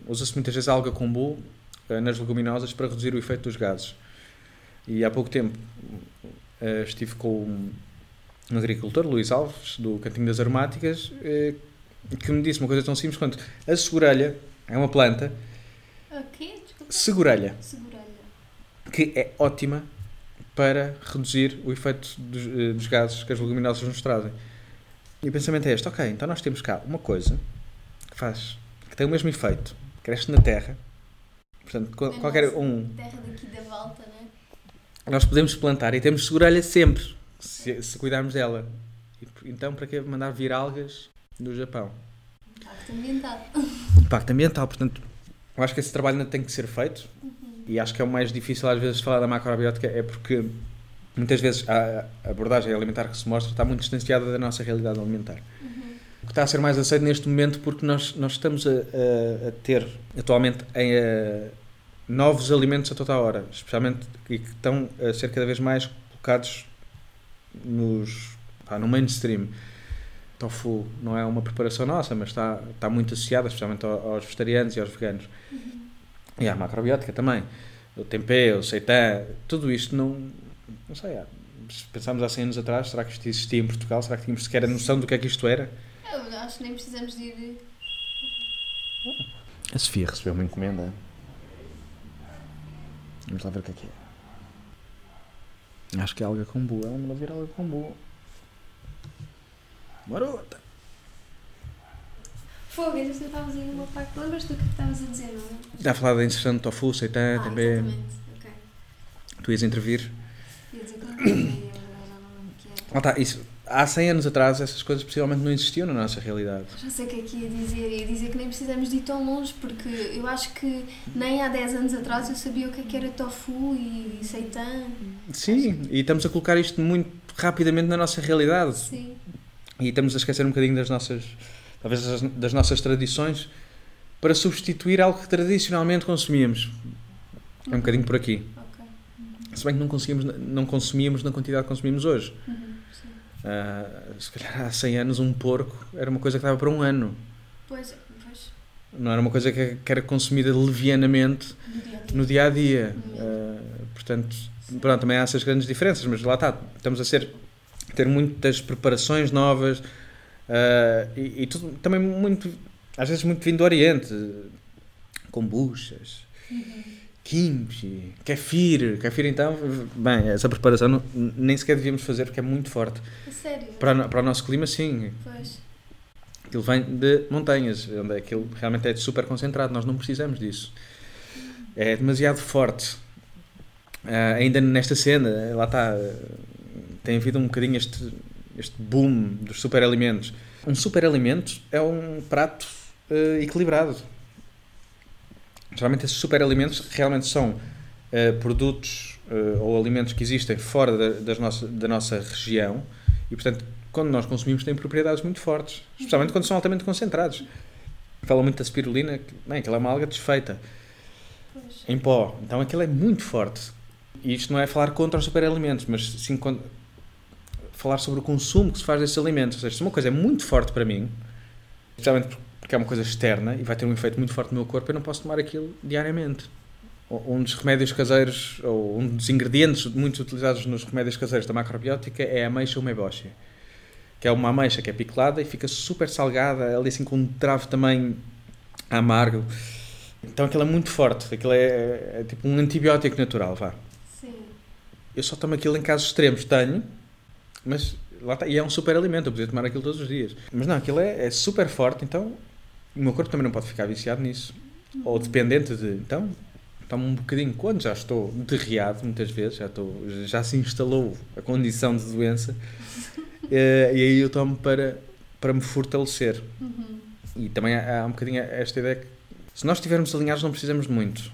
S2: usa-se muitas vezes alga kombu eh, nas leguminosas para reduzir o efeito dos gases. E há pouco tempo uh, estive com um, agricultor, Luís Alves, do Cantinho das Aromáticas, que me disse uma coisa tão simples quanto a segurelha é uma planta.
S1: Quê? Desculpa.
S2: Segurelha.
S1: Segurelha.
S2: Que é ótima para reduzir o efeito dos, dos gases que as leguminosas nos trazem. E o pensamento é este: ok, então nós temos cá uma coisa que faz, que tem o mesmo efeito, cresce na terra. Portanto,
S1: É
S2: qualquer um.
S1: Terra daqui da volta, não é?
S2: Nós podemos plantar e temos segurelha sempre, se, se cuidarmos dela. Então, para que mandar vir algas do Japão?
S1: Impacto ambiental.
S2: Impacto ambiental, portanto, eu acho que esse trabalho ainda tem que ser feito e acho que é o mais difícil às vezes falar da macrobiótica é porque muitas vezes a a abordagem alimentar que se mostra está muito distanciada da nossa realidade alimentar. O que está a ser mais aceito neste momento porque nós, nós estamos a, a- a ter atualmente em, eh, novos alimentos a toda a hora, especialmente e que estão a ser cada vez mais colocados nos, pá, no mainstream. Tofu não é uma preparação nossa, mas está, está muito associada, especialmente ao- aos vegetarianos e aos veganos. E à macrobiótica também. O tempê, o seitan, tudo isto não. Não sei. há- Se pensarmos há 100 anos atrás, será que isto existia em Portugal? Será que tínhamos sequer a noção do que é que isto era?
S1: Eu acho que nem precisamos de ir.
S2: A Sofia recebeu uma encomenda. Vamos lá ver o que é que é. Acho que é alga kombu. Ela me vir alga kombu. Marota!
S1: Fogo, ainda estavas aí numa parte. Lembras-te do que estavas a dizer, não é?
S2: Está a falar da inserção de tofu, seitan,
S1: ah,
S2: também.
S1: exatamente. Ok.
S2: Tu ias intervir. Lá está, isso. Há 100 anos atrás essas coisas possivelmente não existiam na nossa realidade.
S1: Já sei o que é que ia dizer. Ia dizer que nem precisamos de ir tão longe, porque eu acho que nem há 10 anos atrás eu sabia o que é que era tofu e seitan.
S2: Sim, e estamos a colocar isto muito rapidamente na nossa realidade.
S1: Sim.
S2: E estamos a esquecer um bocadinho das nossas, talvez das, das nossas tradições para substituir algo que tradicionalmente consumíamos. É um bocadinho por aqui. Se bem que não, conseguimos, não consumíamos na quantidade que consumimos hoje.
S1: Uhum.
S2: Ah, se calhar há 100 anos um porco era uma coisa que dava para um ano.
S1: Pois, pois.
S2: Não era uma coisa que, que era consumida levianamente
S1: No dia a dia.
S2: dia a dia.
S1: Uhum.
S2: Ah, portanto, pronto, também há essas grandes diferenças, mas lá está, estamos a ser ter muitas preparações novas ah, e, e tudo também muito, às vezes muito vindo do Oriente, kombuchas, kimchi, kefir, kefir então, bem, essa preparação não- nem sequer devíamos fazer porque é muito forte.
S1: Sério?
S2: Para, para o nosso clima, sim,
S1: Pois.
S2: aquilo vem de montanhas, onde aquilo realmente é super concentrado, nós não precisamos disso. É demasiado forte. Ah, ainda nesta cena, lá está, tem havido um bocadinho este, este boom dos superalimentos. Um superalimento é um prato ah, equilibrado. Geralmente esses superalimentos realmente são ah, produtos ah, ou alimentos que existem fora da, das nossa, da nossa região e, portanto, quando nós consumimos têm propriedades muito fortes, especialmente quando são altamente concentrados. Fala muito da spirulina, que, bem, aquela é uma alga desfeita
S1: Pois.
S2: em pó. Então aquilo é muito forte. E isto não é falar contra os superalimentos, mas sim con- falar sobre o consumo que se faz desses alimentos. Ou seja, se uma coisa é muito forte para mim, especialmente porque é uma coisa externa e vai ter um efeito muito forte no meu corpo, eu não posso tomar aquilo diariamente. Um dos remédios caseiros, ou um dos ingredientes muito utilizados nos remédios caseiros da macrobiótica é a ameixa umeboshi. Que é uma ameixa que é piclada e fica super salgada, ali assim com um travo também amargo. Então aquilo é muito forte, aquilo é, é tipo um antibiótico natural, vá.
S1: Sim.
S2: Eu só tomo aquilo em casos extremos, tenho, mas está, e é um super alimento, eu podia tomar aquilo todos os dias. Mas não, aquilo é, é super forte, então o meu corpo também não pode ficar viciado nisso. Ou dependente de, então, tomo um bocadinho quando já estou derriado, muitas vezes, já, estou, já se instalou a condição de doença, eh, e aí eu tomo para, para me fortalecer.
S1: Uhum.
S2: E também há, há um bocadinho esta ideia que se nós estivermos alinhados não precisamos de muito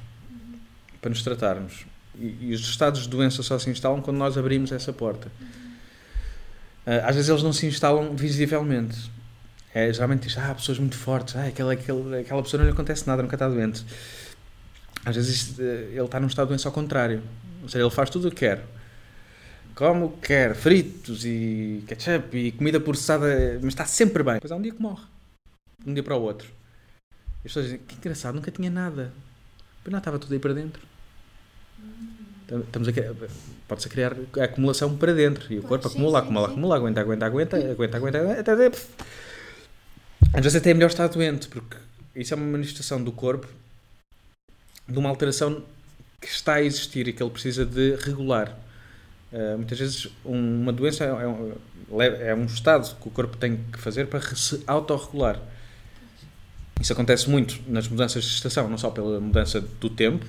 S2: para nos tratarmos. E, e os estados de doença só se instalam quando nós abrimos essa porta. Ah, às vezes eles não se instalam visivelmente. É, geralmente diz, ah, pessoas muito fortes, ah, aquela, aquela, aquela pessoa não lhe acontece nada, nunca está doente. Às vezes eh, ele está num estado de doença ao contrário. Ou seja, ele faz tudo o que quer. Come o que quer, fritos e ketchup e comida processada, mas está sempre bem. Depois há um dia que morre. De um dia para o outro. E as pessoas dizem, que engraçado, nunca tinha nada. Mas não estava tudo aí para dentro. Estamos a, pode-se criar acumulação para dentro e o corpo
S1: sim,
S2: acumula,
S1: sim,
S2: acumula,
S1: sim.
S2: acumula, aguenta, aguenta, aguenta, aguenta, aguenta, aguenta, até, até, às vezes até é melhor estar doente, porque isso é uma manifestação do corpo de uma alteração que está a existir e que ele precisa de regular. Uh, muitas vezes um- uma doença é, um, é um estado que o corpo tem que fazer para se autorregular. Isso acontece muito nas mudanças de estação, não só pela mudança do tempo,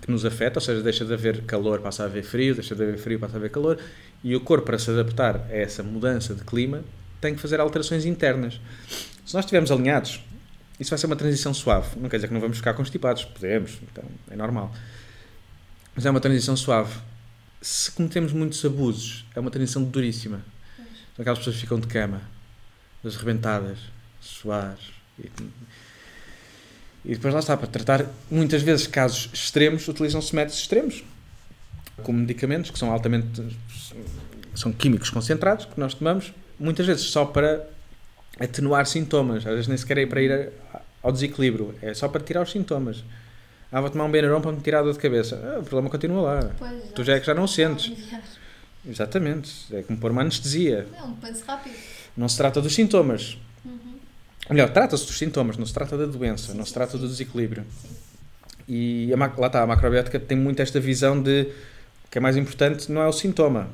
S2: que nos afeta, ou seja, deixa de haver calor, passa a haver frio, deixa de haver frio, passa a haver calor, e o corpo, para se adaptar a essa mudança de clima, tem que fazer alterações internas. Se nós estivermos alinhados, isso vai ser uma transição suave. Não quer dizer que não vamos ficar constipados, podemos, então é normal. Mas é uma transição suave. Se cometemos muitos abusos, é uma transição duríssima. Aquelas pessoas ficam de cama, das rebentadas, suares. E, e depois lá está, para tratar muitas vezes casos extremos, utilizam-se métodos extremos, como medicamentos que são altamente. são químicos concentrados que nós tomamos, muitas vezes só para atenuar sintomas, às vezes nem sequer é para ir a- ao desequilíbrio, é só para tirar os sintomas. Ah, vou tomar um Benuron para me tirar a dor de cabeça. Ah, o problema continua lá.
S1: Pois,
S2: Tu já é que já não o sentes.
S1: Aliviar.
S2: Exatamente. É como pôr uma anestesia.
S1: É um penso rápido.
S2: Não se trata dos sintomas. Melhor, trata-se dos sintomas, não se trata da doença, não se trata do desequilíbrio. E a, lá está, a macrobiótica tem muito esta visão de o que é mais importante não é o sintoma.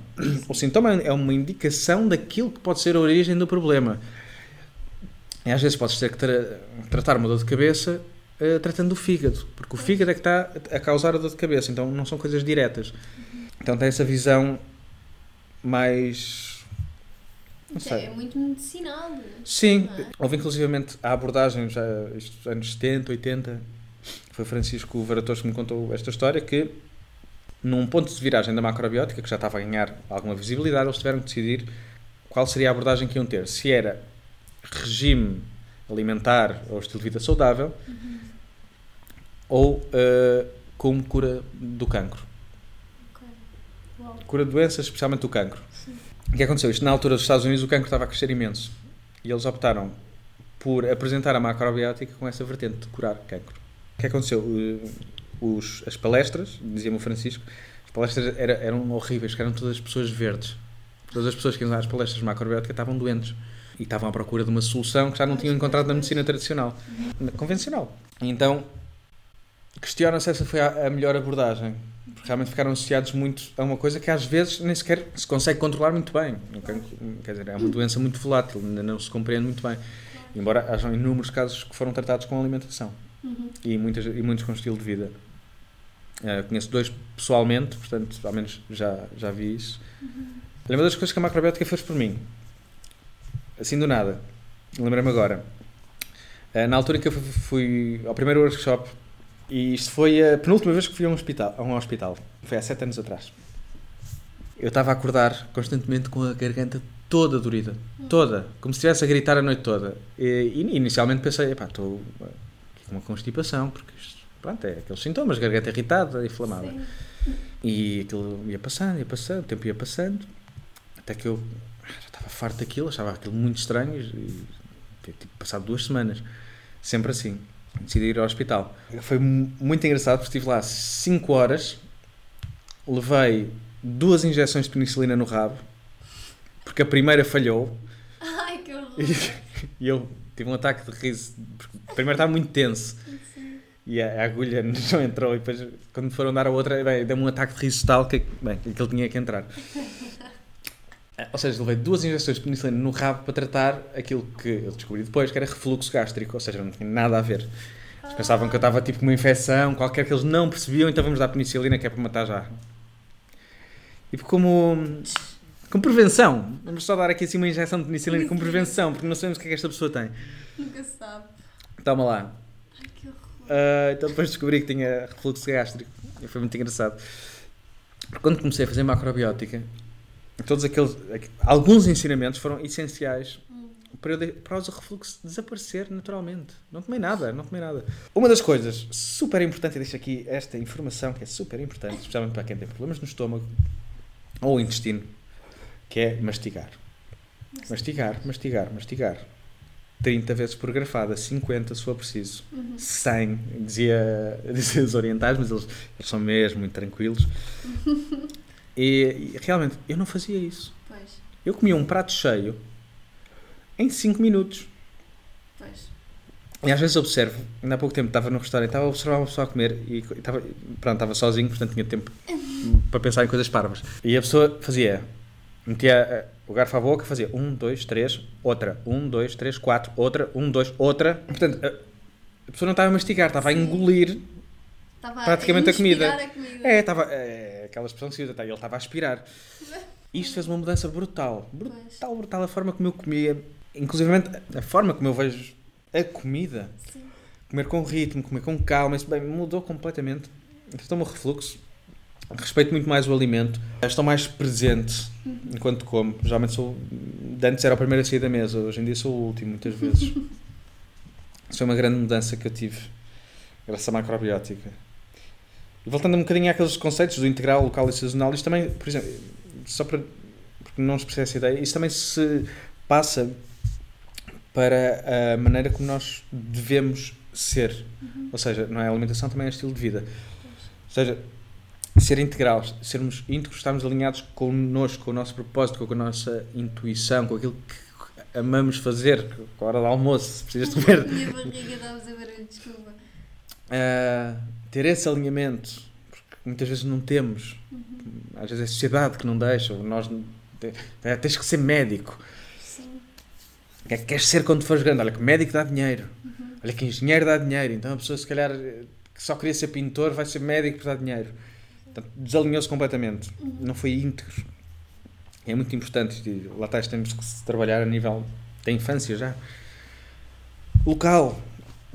S2: O sintoma é uma indicação daquilo que pode ser a origem do problema. E às vezes podes ter que tra- tratar uma dor de cabeça eh, tratando o fígado, porque o fígado é que está a causar a dor de cabeça, então não são coisas diretas. Então tem essa visão mais.
S1: É muito medicinal.
S2: Sim,
S1: Não é?
S2: houve inclusivamente a abordagem, já isto, anos 70, 80, foi Francisco Varatos que me contou esta história, que num ponto de viragem da macrobiótica, que já estava a ganhar alguma visibilidade, eles tiveram que decidir qual seria a abordagem que iam ter. Se era regime alimentar ou estilo de vida saudável, ou eh, como cura do cancro. Cura de doenças, especialmente do cancro. O que aconteceu? Isto na altura dos Estados Unidos o cancro estava a crescer imenso. E eles optaram por apresentar a macrobiótica com essa vertente de curar cancro. O que aconteceu? Eh, Os, as palestras, dizia-me o Francisco, as palestras era- eram horríveis, eram todas pessoas verdes. Todas as pessoas que iam às palestras de macrobiótica estavam doentes. E estavam à procura de uma solução que já não tinham encontrado na medicina tradicional, na- convencional. Então, questiona-se se essa foi a, a melhor abordagem. Realmente ficaram associados muito a uma coisa que às vezes nem sequer se consegue controlar muito bem. Quer dizer, é uma doença muito volátil, ainda não se compreende muito bem. Embora hajam inúmeros casos que foram tratados com alimentação
S1: Uhum.
S2: e, muitas, e muitos com estilo de vida. Eh, conheço dois pessoalmente, portanto, ao menos já, já vi isso. Olha, uma das coisas que a macrobiótica fez por mim, assim do nada, lembrei-me agora, Eh, na altura em que eu fui, fui ao primeiro workshop, e isto foi a penúltima vez que fui a um hospital, a um hospital foi há sete anos atrás. Eu estava a acordar constantemente com a garganta toda dorida, toda, como se estivesse a gritar a noite toda. E, e inicialmente pensei, epá, estou com uma constipação, porque isto, pronto, é aqueles sintomas, garganta irritada, inflamada.
S1: Sim.
S2: E aquilo ia passando, ia passando, o tempo ia passando, até que eu já estava farto daquilo, achava aquilo muito estranho e tipo, passado duas semanas, sempre assim. Decidi ir ao hospital. Foi mu- muito engraçado porque estive lá 5 horas, levei duas injeções de penicilina no rabo, porque a primeira falhou
S1: Ai, que horror.
S2: e, e eu tive um ataque de riso, porque primeiro estava muito tenso.
S1: Sim.
S2: E a, a agulha não entrou e depois quando me foram dar a outra, bem, deu-me um ataque de riso tal que, bem, que ele tinha que entrar. Ou seja, levei duas injeções de penicilina no rabo para tratar aquilo que eu descobri depois, que era refluxo gástrico, ou seja, não tinha nada a ver. Eles pensavam que eu estava tipo com uma infecção, qualquer que eles não percebiam, então vamos dar penicilina que é para matar já. E como, como prevenção, vamos só dar aqui assim uma injeção de penicilina como prevenção, porque não sabemos o que é que esta pessoa tem.
S1: Nunca se sabe.
S2: Toma lá.
S1: Ai, que horror.
S2: Ah, então depois descobri que tinha refluxo gástrico. E foi muito engraçado. Porque Quando comecei a fazer macrobiótica, todos aqueles. aqu- Alguns ensinamentos foram essenciais para, eu para o refluxo desaparecer naturalmente. Não tomei nada, não tomei nada. Uma das coisas super importantes, e deixo aqui esta informação que é super importante, especialmente para quem tem problemas no estômago ou intestino, que é mastigar. Mastigar, mastigar, mastigar. 30 vezes por grafada, 50 se for preciso, 100, dizia, dizia os orientais, mas eles, eles são mesmo muito tranquilos. E, e realmente, eu não fazia isso.
S3: Pois,
S2: Eu comia um prato cheio em 5 minutos.
S3: pois.
S2: E às vezes observo, ainda há pouco tempo estava no restaurante, estava a observar uma pessoa a comer e estava, pronto, estava sozinho, portanto tinha tempo para pensar em coisas parvas. E a pessoa fazia, metia eh, o garfo à boca, fazia um, dois, três, outra, um, dois, três, quatro, outra, um, dois, outra. Portanto, a, a pessoa não estava a mastigar, estava a
S3: Sim.
S2: engolir.
S3: Estava
S2: Praticamente a comida.
S3: inspirar a comida.
S2: É, estava, é, aquela expressão que se usa, tá, ele estava a aspirar. Isto fez uma mudança brutal, brutal, brutal, a forma como eu comia, inclusive a forma como eu vejo a comida
S3: Sim.
S2: comer com ritmo, comer com calma, isso bem, mudou completamente. Estou-me o refluxo. Respeito muito mais o alimento. Estou mais presente enquanto como. Geralmente sou. Antes era o primeiro a sair da mesa, hoje em dia sou o último, muitas vezes. Isso foi uma grande mudança que eu tive, graças à macrobiótica. E voltando um bocadinho àqueles conceitos do integral, local e sazonal, isto também, por exemplo, só para. porque não percebe essa ideia, isso também se passa para a maneira como nós devemos ser. Ou seja, não é alimentação, também é estilo de vida. Ou seja, ser integral, sermos íntegros, estarmos alinhados connosco, com o nosso propósito, com a nossa intuição, com aquilo que amamos fazer, com a hora do almoço, se precisas de comer.
S3: Minha barriga dá-me a barulho, desculpa.
S2: Ah, ter esse alinhamento, porque muitas vezes não temos. Às vezes é a sociedade que não deixa, nós te- te- tens que ser médico.
S3: Sim.
S2: O que é que queres ser quando fores grande? Olha que médico dá dinheiro. Olha que engenheiro dá dinheiro. Então a pessoa, se calhar, que só queria ser pintor, vai ser médico para dar dinheiro. Portanto, desalinhou-se completamente. Não foi íntegro. É muito importante. Lá está, temos que se trabalhar a nível da infância já. Local.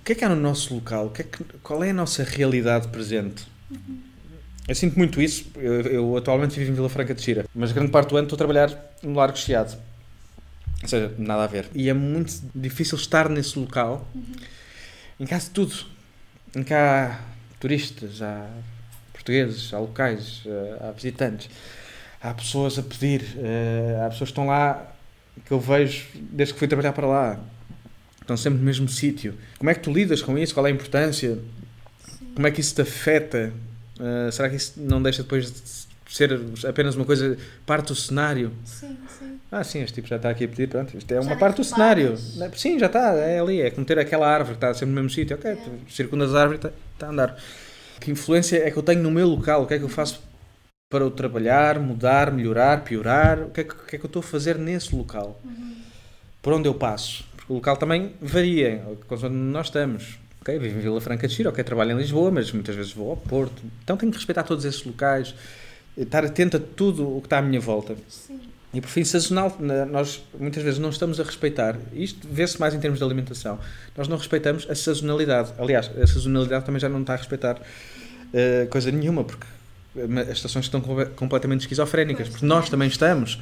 S2: O que é que há no nosso local? É que- qual é a nossa realidade presente? Eu sinto muito isso. Eu, eu atualmente vivo em Vila Franca de Xira, mas grande parte do ano estou a trabalhar no Largo Chiado. Ou seja, nada a ver. E é muito difícil estar nesse local em que há de tudo. Em que há turistas, há portugueses, há locais, eh, há visitantes, há pessoas a pedir, eh, há pessoas que estão lá que eu vejo desde que fui trabalhar para lá. Estão sempre no mesmo sítio. Como é que tu lidas com isso? Qual é a importância? Como é que isso te afeta? Eh, será que isso não deixa depois de ser apenas uma coisa, parte do cenário?
S3: Sim, sim.
S2: Ah, sim, este tipo já está aqui a pedir, pronto, isto é uma
S3: Já
S2: parte do cenário.
S3: reparas.
S2: Sim, já está, é ali, é como ter aquela árvore que está sempre no mesmo sítio, ok, tu circundas a árvore e está, está a andar. Que influência é que eu tenho no meu local? O que é que eu faço para eu trabalhar, mudar, melhorar, piorar? O que é que, o que, é que eu estou a fazer nesse local? Por onde eu passo? Porque o local também varia, onde nós estamos. Ok, vivo em Vila Franca de Xira, ok, trabalho em Lisboa, mas muitas vezes vou ao Porto. Então tenho que respeitar todos esses locais, estar atento a tudo o que está à minha volta.
S3: Sim.
S2: E por fim, sazonal, na- nós muitas vezes não estamos a respeitar, isto vê-se mais em termos de alimentação, nós não respeitamos a sazonalidade. Aliás, a sazonalidade também já não está a respeitar eh, coisa nenhuma, porque eh, as estações estão completamente esquizofrénicas, porque nós também estamos,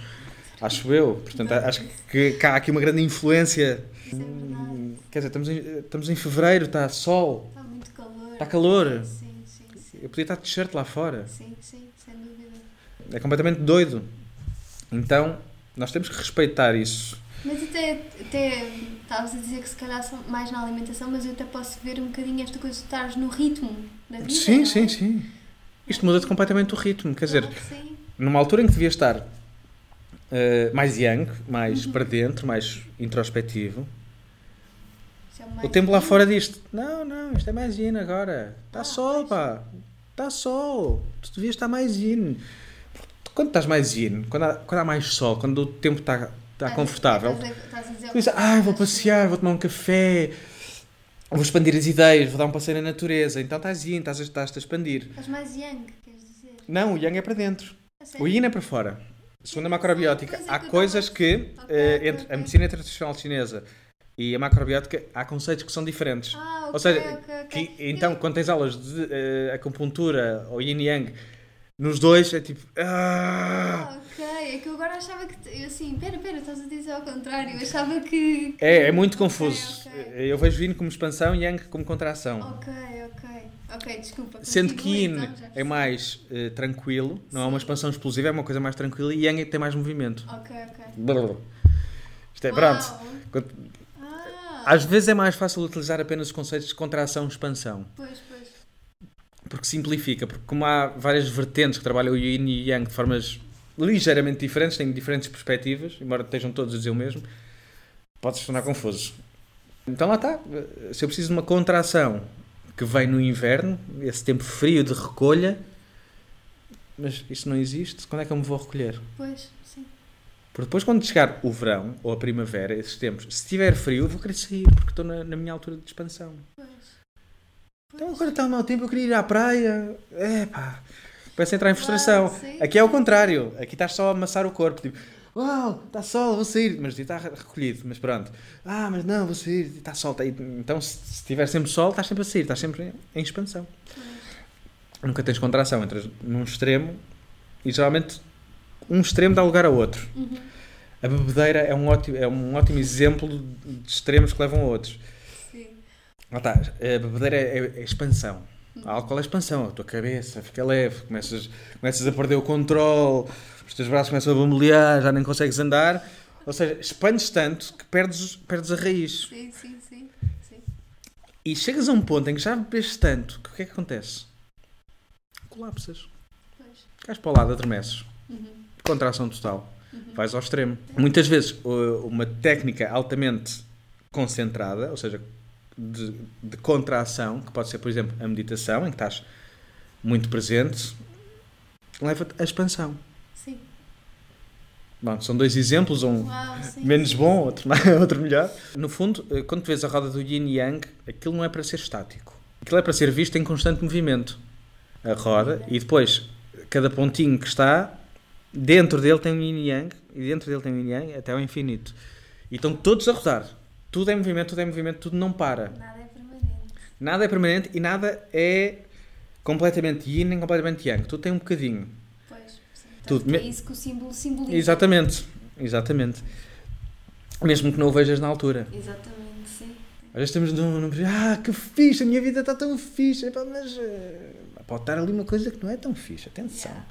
S2: acho eu. Portanto, acho que, que há aqui uma grande influência.
S3: É.
S2: Quer dizer, estamos em, estamos em fevereiro, está sol,
S3: Está muito calor.
S2: está calor.
S3: Sim, sim, sim.
S2: Eu podia estar de t-shirt lá fora.
S3: Sim, sim, sem dúvida.
S2: É completamente doido. Então, nós temos que respeitar isso.
S3: Mas até, até estavas a dizer que se calhar são mais na alimentação, mas eu até posso ver um bocadinho esta coisa de estares no ritmo da vida.
S2: Sim,
S3: é?
S2: sim, sim. Isto muda completamente o ritmo. Quer dizer,
S3: Claro que
S2: numa altura em que devia estar eh, mais young, mais para dentro, mais introspectivo, o tempo lá fora diz não, não, isto é mais yin agora. Está
S3: Ah,
S2: sol, pá. Está sol. Tu devias estar mais yin. Quando estás mais yin, quando há, quando há mais sol, quando o tempo está, está
S3: Estás a-
S2: confortável,
S3: estás a- dizer
S2: ah, vou passear, vou tomar um café, vou expandir as ideias, vou dar um passeio na natureza. Então estás yin, estás a, estás a expandir.
S3: Estás mais young, queres dizer?
S2: Não, o yang é para dentro. O yin é para fora. Segundo a macrobiótica,
S3: Pois é
S2: há coisas que, eh, entre a medicina tradicional chinesa e a macrobiótica, há conceitos que são diferentes.
S3: Ah, ok,
S2: Ou seja,
S3: ok, ok.
S2: que, então, quando tens aulas de eh, acupuntura ou yin yang, nos dois é tipo. Ah!
S3: Ah, ok. É que eu agora achava que. Eu assim, pera, pera, estás a dizer ao contrário. Eu achava que.
S2: É, é muito confuso.
S3: ok.
S2: Eu vejo yin como expansão e yang como contração.
S3: Ok, ok. Ok, desculpa.
S2: Sendo que
S3: continua,
S2: yin
S3: então,
S2: é mais eh, tranquilo, não é uma
S3: Sim.
S2: expansão explosiva, é uma coisa mais tranquila e yang é tem mais movimento.
S3: Ok, ok.
S2: Blá. Isto é,
S3: Uau.
S2: pronto. Às vezes é mais fácil utilizar apenas os conceitos de contração e expansão.
S3: Pois, pois.
S2: Porque simplifica, porque como há várias vertentes que trabalham o yin e yang de formas ligeiramente diferentes, têm diferentes perspectivas, embora estejam todos a dizer o mesmo, pode se tornar confuso. Então lá está. Se eu preciso de uma contração que vem no inverno, esse tempo frio de recolha, mas isso não existe, quando é que eu me vou recolher?
S3: Pois.
S2: Porque depois, quando chegar o verão ou a primavera, esses tempos, se estiver frio, eu vou querer sair, porque estou na, na minha altura de expansão.
S3: Pois.
S2: Então
S3: Pois.
S2: agora está mau tempo, eu queria ir à praia. É pá. Parece entrar em frustração.
S3: Claro, sim,
S2: Aqui é o contrário. Aqui estás só a amassar o corpo. Tipo, uau, está sol, vou sair. Mas está recolhido. Mas pronto. Ah, mas não, vou sair. Está sol. Tá. Então se se tiver sempre sol, estás sempre a sair. Estás sempre em expansão. Nunca tens contração. Entras num extremo e geralmente um extremo dá lugar a outro.
S3: Uhum.
S2: A bebedeira é um ótimo, é um ótimo exemplo de extremos que levam a outros.
S3: Sim.
S2: Lá está, a bebedeira é, é expansão. A álcool é expansão, a tua cabeça fica leve, começas, começas a perder o controle, os teus braços começam a bambolear, já nem consegues andar. Ou seja, expandes tanto que perdes, perdes a raiz.
S3: Sim, sim, sim. sim.
S2: E chegas a um ponto em que já bebes tanto que o que é que acontece? Colapsas.
S3: Pois.
S2: Para o lado, adormeces.
S3: Uhum.
S2: Contração total.
S3: Uhum.
S2: Vais ao extremo. Muitas vezes, uma técnica altamente concentrada, ou seja, de, de contração, que pode ser, por exemplo, a meditação, em que estás muito presente, leva-te à expansão.
S3: Sim.
S2: Bom, são dois exemplos, um
S3: Uau,
S2: menos bom, outro, outro melhor. No fundo, uh, quando tu vês a roda do yin e yang, aquilo não é para ser estático. Aquilo é para ser visto em constante movimento. A roda, e depois, cada pontinho que está, dentro dele tem um yin yang, e dentro dele tem um yin yang até ao infinito. E estão todos a rodar. Tudo é movimento, tudo é movimento, tudo não para.
S3: Nada é permanente.
S2: Nada é permanente e nada é completamente yin nem completamente yang. Tudo tem um bocadinho.
S3: Pois. Sim.
S2: Tudo.
S3: É isso que o símbolo simboliza.
S2: Exatamente. Exatamente. Mesmo que não o vejas na altura.
S3: Exatamente, sim.
S2: Às vezes estamos num, num ah, que fixe, a minha vida está tão fixe. Mas eh, pode estar ali uma coisa que não é tão fixe, atenção.
S3: Yeah.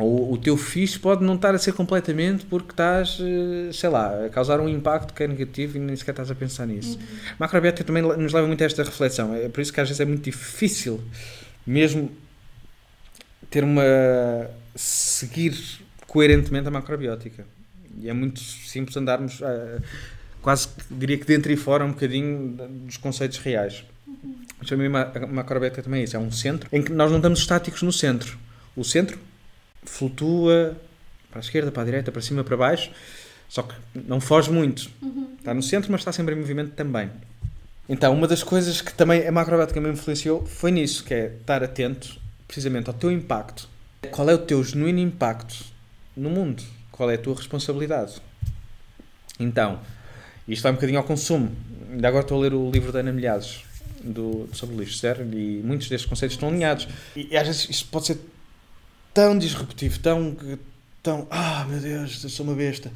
S2: Ou o teu fixe pode não estar a ser completamente porque estás, eh, sei lá, a causar um impacto que é negativo e nem sequer estás a pensar nisso.
S3: Uhum.
S2: Macrobiótica também nos leva muito a esta reflexão. É por isso que às vezes é muito difícil mesmo ter uma. seguir coerentemente a macrobiótica. E é muito simples andarmos quase diria que dentro e fora um bocadinho dos conceitos reais. Ma- a macrobiótica também é isso, é um centro em que nós não estamos estáticos no centro. O centro flutua para a esquerda, para a direita, para cima, para baixo, só que não foge muito.
S3: Uhum.
S2: Está no centro, mas está sempre em movimento também. Então, uma das coisas que também a macrobiótica me influenciou foi nisso, que é estar atento precisamente ao teu impacto. Qual é o teu genuíno impacto no mundo? Qual é a tua responsabilidade? Então, isto vai um bocadinho ao consumo. Ainda agora estou a ler o livro da Ana Milhazes do, sobre o lixo zero e muitos destes conceitos estão alinhados. E, e às vezes isto pode ser tão disruptivo, tão, tão, ah meu Deus, eu sou uma besta.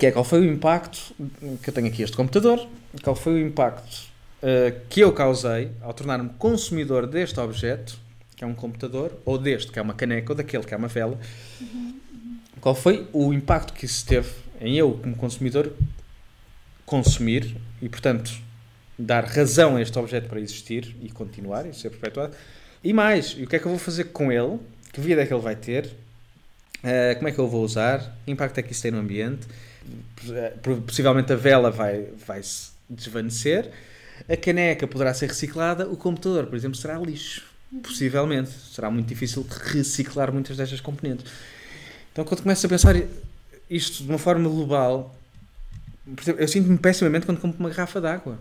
S2: Que é qual foi o impacto que eu tenho aqui este computador, qual foi o impacto eh, que eu causei ao tornar-me consumidor deste objeto, que é um computador, ou deste, que é uma caneca, ou daquele, que é uma vela. Qual foi o impacto que isso teve em eu, como consumidor, consumir e, portanto, dar razão a este objeto para existir e continuar e ser perpetuado. E mais, e o que é que eu vou fazer com ele? Que vida é que ele vai ter? Eh, como é que eu vou usar? Que impacto é que isso tem no ambiente? Eh, Possivelmente a vela vai, vai se desvanecer, a caneca poderá ser reciclada, o computador, por exemplo, será lixo. Possivelmente. Será muito difícil reciclar muitas destas componentes. Então, quando começo a pensar isto de uma forma global, eu sinto-me pessimamente quando compro uma garrafa de água.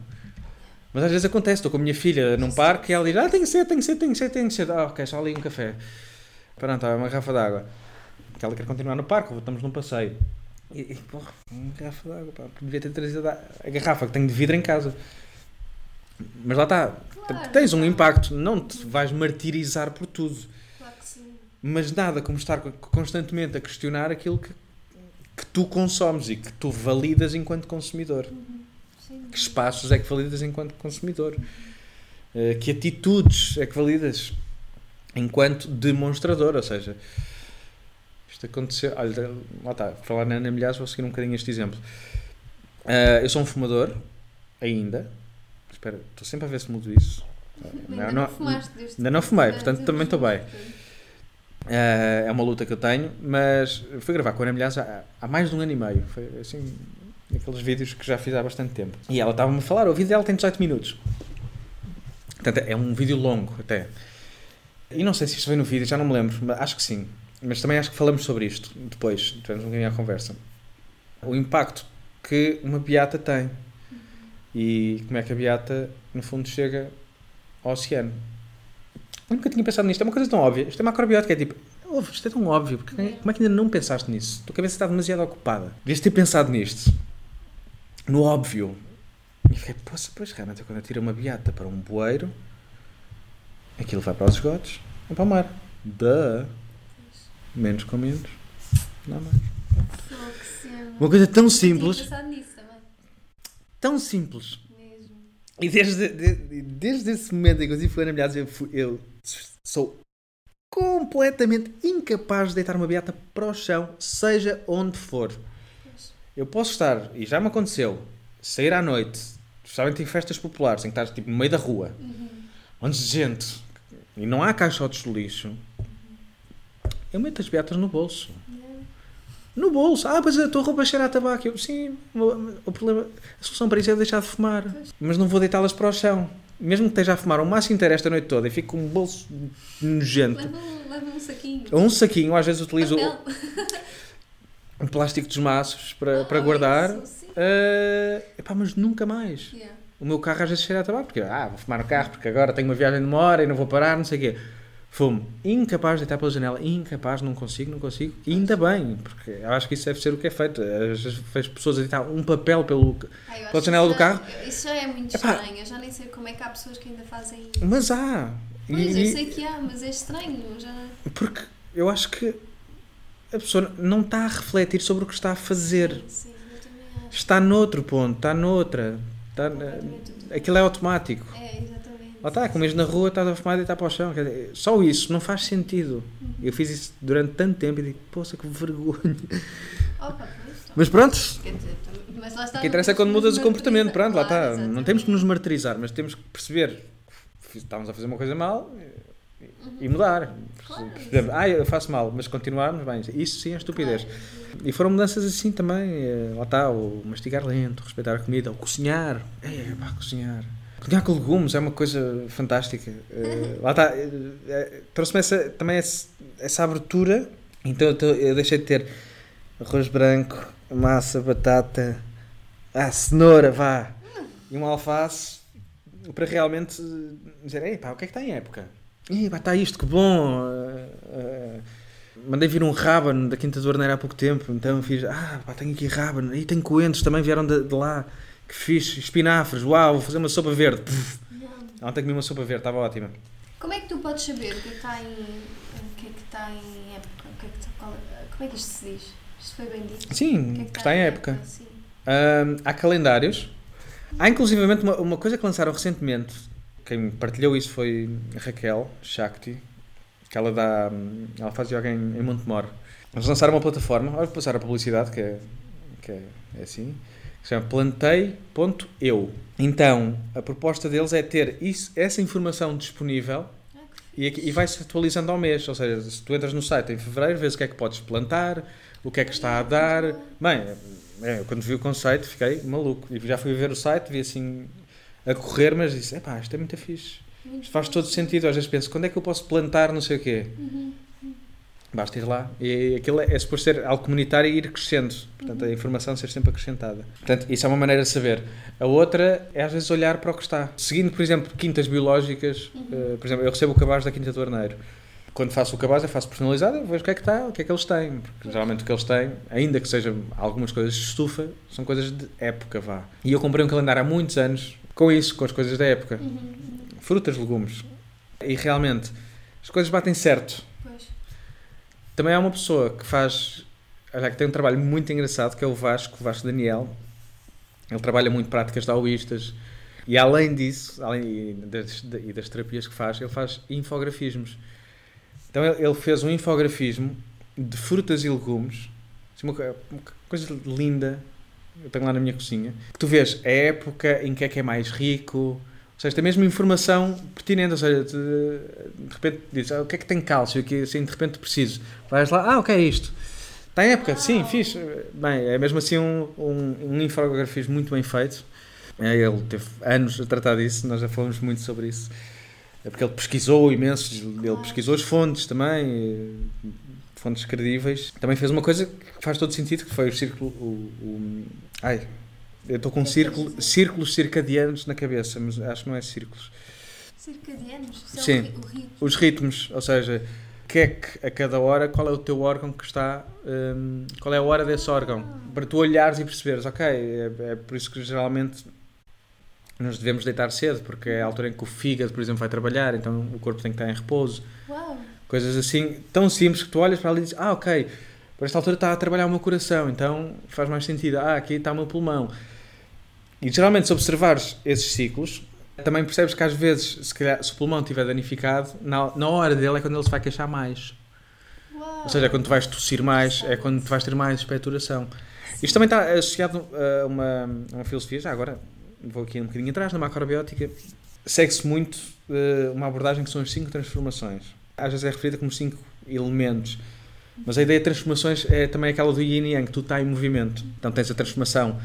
S2: Mas às vezes acontece, estou com a minha filha num parque e ela diz: Ah, tenho sede, tenho sede, tenho sede, tenho sede. Ah, ok, só ali um café. Pronto, é uma garrafa de água. Que ela quer continuar no parque, estamos num passeio. E, e porra, uma garrafa de água, pá, devia ter trazido a, a garrafa que tenho de vidro em casa. Mas lá está,
S3: Claro,
S2: tens um impacto, não te vais martirizar por tudo.
S3: Claro que sim.
S2: Mas nada como estar co- constantemente a questionar aquilo que, que tu consomes e que tu validas enquanto consumidor.
S3: Uhum. Sim.
S2: Que espaços é que validas enquanto consumidor? Eh, Que atitudes é que validas enquanto demonstrador? Ou seja, isto aconteceu. Olha, lá está, falar na Ana Milhares, vou seguir um bocadinho este exemplo. Ah, eu sou um fumador, ainda. Espera, estou sempre a ver se mudo isso.
S3: Ainda não, fumaste
S2: ainda não fumei, portanto também estou bem. Ah, é uma luta que eu tenho, mas fui gravar com a Ana Milhares há, há mais de um ano e meio. Foi assim, aqueles vídeos que já fiz há bastante tempo. E ela estava-me a falar, o vídeo dela tem 18 minutos. Portanto, é um vídeo longo até. E não sei se isto veio no vídeo, já não me lembro, mas acho que sim. Mas também acho que falamos sobre isto depois, tivemos um bocadinho à conversa. O impacto que uma beata tem. E como é que a beata, no fundo, chega ao oceano. Eu nunca tinha pensado nisto, é uma coisa tão óbvia. Isto é macrobiótica, é tipo, ouve, isto é tão óbvio, porque como é que ainda não pensaste nisso? A tua cabeça está demasiado ocupada. Devias ter pensado nisto. No óbvio. E fiquei, poxa, pois realmente, quando eu tiro uma beata para um bueiro, aquilo vai para os esgotos, vai para o mar. Duh. Menos com menos. Não mais. Uma coisa tão simples, tão simples.
S3: Mesmo.
S2: E desde, de- desde esse momento em que eu Milhares, eu, fui- eu sou completamente incapaz de deitar uma beata para o chão, seja onde for. Eu posso estar, e já me aconteceu, sair à noite, especialmente em festas populares, em que estás tipo, no meio da rua, onde gente, e não há caixotes de lixo, eu meto as beatas no bolso. No bolso. Ah, pois a tua roupa cheira a tabaco. Eu, sim, o, o problema, a solução para isso é deixar de fumar. Mas não vou deitá-las para o chão. Mesmo que esteja a fumar um maço inteiro esta noite toda e fique com um bolso nojento.
S3: Leva, um- leva um saquinho.
S2: Um saquinho, às vezes utilizo o, o plástico dos maços para, para
S3: Ah,
S2: guardar.
S3: isso.
S2: Ah, epá, mas nunca mais.
S3: Yeah.
S2: O meu carro às vezes cheira a tabaco, porque ah, vou fumar no carro porque agora tenho uma viagem de uma hora e não vou parar, não sei o quê. Fumo. Incapaz de deitar pela janela. Incapaz, não consigo, não consigo. E ainda bem, porque eu acho que isso deve ser o que é feito. Às vezes vejo pessoas a deitar um papel pelo...
S3: Ah,
S2: Pela janela do
S3: já-
S2: carro?
S3: Isso já é muito
S2: Epá.
S3: estranho. Eu já nem sei como é que há pessoas que ainda fazem isso.
S2: Mas há.
S3: Pois,
S2: E-
S3: eu sei que há, mas é estranho. Já...
S2: Porque eu acho que a pessoa não está a refletir sobre o que está a fazer.
S3: Sim, eu também acho.
S2: Está noutro ponto, está noutra.
S3: Completamente outro.
S2: aquilo é automático.
S3: É, exatamente.
S2: Lá está, como na rua, estás a fumar e está para o chão. Dizer, só isso, não faz sentido.
S3: Uhum.
S2: Eu fiz isso durante tanto tempo e digo, poxa, que vergonha.
S3: Opa.
S2: Mas pronto,
S3: mas lá está,
S2: o que interessa é quando mudas o comportamento. Pronto, lá
S3: martirizar.
S2: está.
S3: Claro,
S2: Não temos que nos
S3: exatamente.
S2: martirizar, mas temos que perceber que estávamos a fazer uma coisa mal e- e mudar.
S3: Claro,
S2: ah, eu faço mal, mas continuarmos, bem, isso sim é estupidez.
S3: Claro.
S2: E foram mudanças assim também. eh, Lá está, o mastigar lento, respeitar a comida, o cozinhar. É, pá, cozinhar. Cozinhar com legumes é uma coisa fantástica. Eh, lá está, eh, trouxe-me essa, também esse- essa abertura. Então eu, deixei de ter arroz branco, massa, batata, ah, cenoura, vá, e uma alface para realmente dizer: ei, pá, o que é que está em época? Ih, pá, está isto, que bom. eh, eh, Mandei vir um rábano da Quinta do Arneiro há pouco tempo, então fiz, ah, pá, tenho aqui rábano, e tenho coentros, também vieram de, de lá, que fixe, espinafres, uau, vou fazer uma sopa verde.
S3: Não.
S2: Ontem comi uma sopa verde, estava ótima.
S3: Como é que tu podes saber o que é que está em, o que é que está em época? O que é que está- qual- como é que isto se diz? Isto foi bem dito? O
S2: Sim,
S3: que é
S2: que está em época. Ahm, há calendários. Há inclusivamente uma, uma coisa que lançaram recentemente. Quem partilhou isso foi a Raquel Shakti, que ela dá. Ela faz yoga em, em Montemor. Eles lançaram uma plataforma, olha, vou passar a publicidade, que é, que é, é assim, que se chama plantei.eu. Então, a proposta deles é ter isso, essa informação disponível
S3: Ah,
S2: e, e vai-se atualizando ao mês. Ou seja, se tu entras no site em fevereiro, vês o que é que podes plantar, o que é que está a dar. Bem, é, eu quando vi o conceito fiquei maluco. E já fui ver o site, vi assim a correr, mas disse: epá, isto é muito fixe.
S3: muito
S2: Isto faz todo sentido. Às vezes penso: quando é que eu posso plantar não sei o quê?
S3: Uhum.
S2: Basta ir lá. E aquilo é, é suposto ser algo comunitário e ir crescendo. Portanto, a informação ser sempre acrescentada. Portanto, isso é uma maneira de saber. A outra é às vezes olhar para o que está. Seguindo, por exemplo, quintas biológicas, eh, por exemplo, eu recebo o cabaz da Quinta do Arneiro. Quando faço o cabaz, eu faço personalizado, eu vejo o que é que está, o que é que eles têm. Porque geralmente o que eles têm, ainda que sejam algumas coisas de estufa, são coisas de época, vá. E eu comprei um calendário há muitos anos com isso, com as coisas da época.
S3: Uhum.
S2: Frutas, legumes. E realmente, as coisas batem certo.
S3: Pois.
S2: Também há uma pessoa que faz, olha, que tem um trabalho muito engraçado, que é o Vasco, o Vasco Daniel. Ele trabalha muito práticas taoístas. E além disso, além das, e das terapias que faz, ele faz infografismos. Então ele fez um infografismo de frutas e legumes, assim, uma coisa linda, eu tenho lá na minha cozinha, que tu vês a época em que é que é mais rico, ou seja, tem mesmo informação pertinente, ou seja, de, repente dizes, ah, o que é que tem cálcio aqui, assim, de repente preciso. Vais lá, ah, o que é isto? Está em época, sim, fiz. Bem, é mesmo assim um, um, um infografismo muito bem feito. É, ele teve anos a tratar disso, nós já falamos muito sobre isso. É porque ele pesquisou imenso, ele pesquisou as fontes também, fontes credíveis. Também fez uma coisa que faz todo sentido, que foi o círculo. O, o ai, eu estou com círculo, círculos circadianos na cabeça, mas acho que não é círculos.
S3: Circadianos?
S2: Sim, o ritmo. os ritmos, ou seja, que é que a cada hora, qual é o teu órgão que está, um, qual é a hora desse órgão, para tu olhares e perceberes, ok, é, é, por isso que geralmente nos devemos deitar cedo, porque é a altura em que o fígado, por exemplo, vai trabalhar, então o corpo tem que estar em repouso.
S3: Uau.
S2: Coisas assim, tão simples que tu olhas para ali e dizes, ah, ok, por esta altura está a trabalhar o meu coração, então faz mais sentido, ah, aqui está o meu pulmão. E geralmente, se observares esses ciclos, também percebes que às vezes, se, calhar, se o pulmão estiver danificado, na, na hora dele é quando ele se vai queixar mais.
S3: Uau.
S2: Ou seja, é quando tu vais tossir mais, é quando tu vais ter mais expectoração. Isto também está associado a uma, a uma filosofia, já agora vou aqui um bocadinho atrás, na macrobiótica, segue-se muito uh, uma abordagem que são as cinco transformações. Às vezes é referida como cinco elementos, mas a ideia de transformações é também aquela do yin e yang, que tudo está em movimento. Então tens a transformação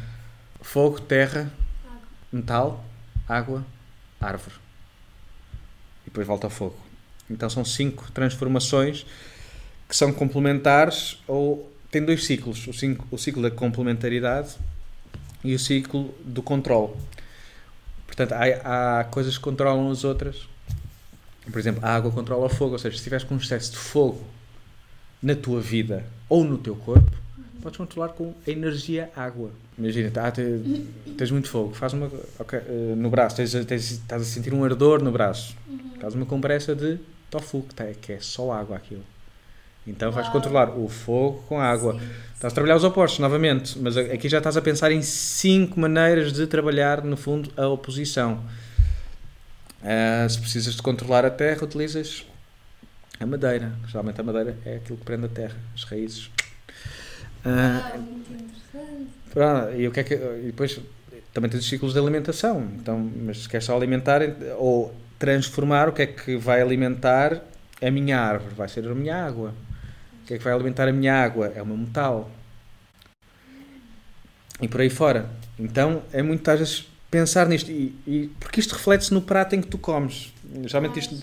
S2: fogo, terra, metal, água, árvore. E depois volta ao fogo. Então são cinco transformações que são complementares ou têm dois ciclos. O, cinco, o ciclo da complementaridade e o ciclo do controle. Portanto, há, há coisas que controlam as outras. Por exemplo, a água controla o fogo. Ou seja, se estiveres com um excesso de fogo na tua vida ou no teu corpo, podes controlar com a energia água. Imagina, tá, tens muito fogo, faz uma. Okay, uh, no braço, tens, tens, estás a sentir um ardor no braço, uhum. faz uma compressa de tofu, que, tá, que é só água aquilo. Então Uau. vais controlar o fogo com a água. Sim, estás a trabalhar os opostos novamente, mas aqui já estás a pensar em cinco maneiras de trabalhar, no fundo, a oposição. Uh, se precisas de controlar a terra, utilizas a madeira. Geralmente a madeira é aquilo que prende a terra, as raízes.
S3: Uh, ah, muito interessante.
S2: Pronto, e, o que é que, e depois também tens os ciclos de alimentação. Então, mas se queres só alimentar ou transformar, o que é que vai alimentar a minha árvore? Vai ser a minha água. O que é que vai alimentar a minha água? É o meu metal. E por aí fora. Então é muito às vezes pensar nisto. E, e porque isto reflete-se no prato em que tu comes. Geralmente isto.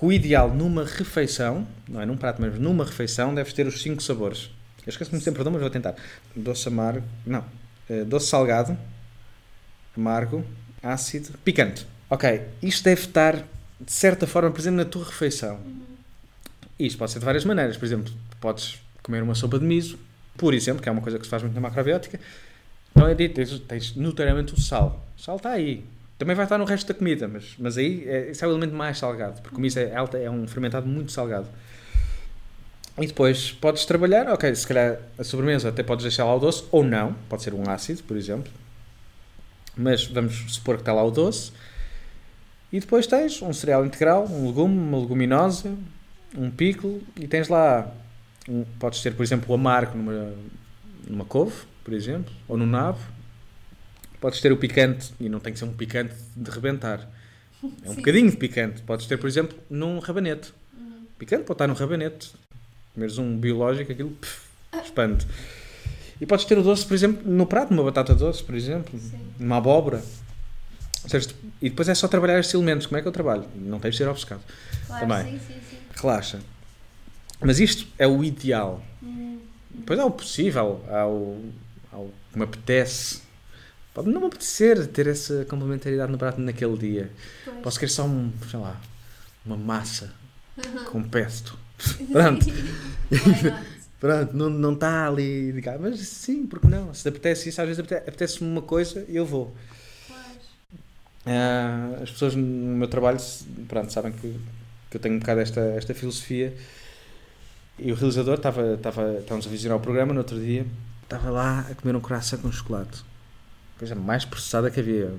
S2: o ideal numa refeição, não é num prato, mas numa refeição, deves ter os cinco sabores. Eu esqueço-me sempre, mas vou tentar. Doce amargo. Não. Eh, doce salgado. Amargo. Ácido. Picante. Ok. Isto deve estar, de certa forma, presente na tua refeição. Isto pode ser de várias maneiras. Por exemplo, podes comer uma sopa de miso, por exemplo, que é uma coisa que se faz muito na macrobiótica. Então é dito, tens, tens notoriamente o sal. Sal está aí. Também vai estar no resto da comida, mas, mas aí é, esse é o elemento mais salgado, porque o miso é, alta, é um fermentado muito salgado. E depois podes trabalhar, ok, se calhar a sobremesa até podes deixar lá o doce, ou não, pode ser um ácido, por exemplo. Mas vamos supor que está lá o doce. E depois tens um cereal integral, um legume, uma leguminosa, um pico e tens lá, um, podes ter, por exemplo, o amargo numa, numa couve, por exemplo, ou no nabo. Podes ter o picante, e não tem que ser um picante de rebentar. É um Sim. bocadinho de picante. Podes ter, por exemplo, num rabanete. Uhum. Picante pode estar num rabanete. Comeres um biológico, aquilo pff, expande. E podes ter o doce, por exemplo, no prato, numa batata doce, por exemplo, Sim. numa abóbora. Seja, e depois é só trabalhar estes elementos. Como é que eu trabalho? Não tens de ser obcecado.
S3: Claro, Também. Sim, sim, sim.
S2: Relaxa. Mas isto é o ideal. Hum. Depois há o possível, há o, há o que me apetece. Pode não me apetecer ter essa complementaridade no prato naquele dia. Pois. Posso querer só um, sei lá, uma massa uhum. com pesto. Pronto. Pronto, não, não está ali. Mas sim, porque não? Se apetece isso, às vezes apetece-me uma coisa e eu vou. Uh, as pessoas no meu trabalho pronto, sabem que, que eu tenho um bocado esta, esta filosofia. E o realizador estava, estava, estávamos a visionar o programa no outro dia, estava lá a comer um coração com chocolate. Coisa mais processada que havia.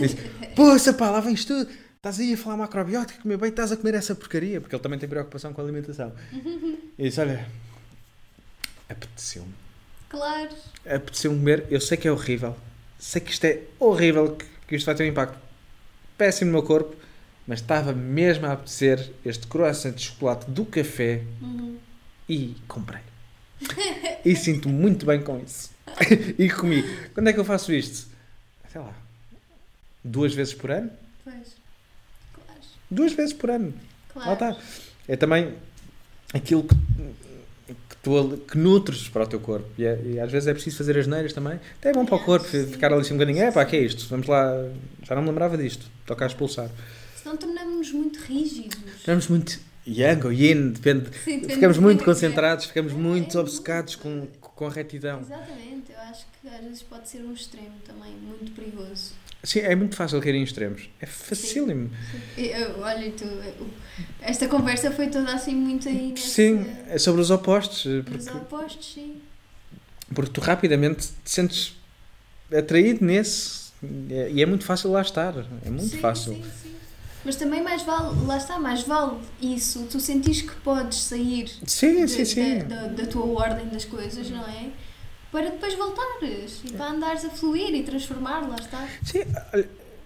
S2: Disse: Poxa, pá, lá vens tu, estás aí a falar macrobiótica, comer bem, estás a comer essa porcaria, porque ele também tem preocupação com a alimentação. E disse: Olha, apeteceu-me.
S1: Claro.
S2: apeteceu-me comer, eu sei que é horrível, sei que isto é horrível, que, que isto vai ter um impacto péssimo no meu corpo, mas estava mesmo a apetecer este croissant de chocolate do café
S1: Uhum.
S2: e comprei. E sinto-me muito bem com isso. e comi. Quando é que eu faço isto? Sei lá. Duas vezes por ano?
S1: Pois. Claro.
S2: Duas vezes por ano.
S1: Claro.
S2: Lá está. É também aquilo que, que, tu, que nutres para o teu corpo. E, é- e às vezes é preciso fazer as neiras também. Até é bom para o corpo
S1: Sim.
S2: ficar ali assim um bocadinho. É pá, que é isto? Vamos lá. Já não me lembrava disto. Toca a expulsar.
S1: Senão tornamos-nos muito rígidos.
S2: Ficamos muito yang ou yin, depende.
S1: Sim, depende
S2: Ficamos muito
S1: é é.
S2: concentrados, ficamos
S1: É,
S2: muito
S1: é
S2: obcecados com, com retidão.
S1: Exatamente, eu acho que às vezes pode ser um extremo também muito perigoso.
S2: Sim, é muito fácil cair em extremos. É facílimo.
S1: E, eu- olha, tu, esta conversa foi toda assim muito aí nesse,
S2: Sim, é sobre os opostos.
S1: nos
S2: Porque,
S1: opostos, sim.
S2: porque tu rapidamente te sentes atraído nesse e é muito fácil lá estar. É muito
S1: Sim,
S2: fácil.
S1: Sim, sim. Mas também mais vale, lá está, mais vale isso, tu sentires que podes sair
S2: Sim,
S1: de-
S2: sim, sim.
S1: Da, da, da tua ordem das coisas, não é? Para depois voltares e para andares a fluir e transformar, lá está.
S2: Sim,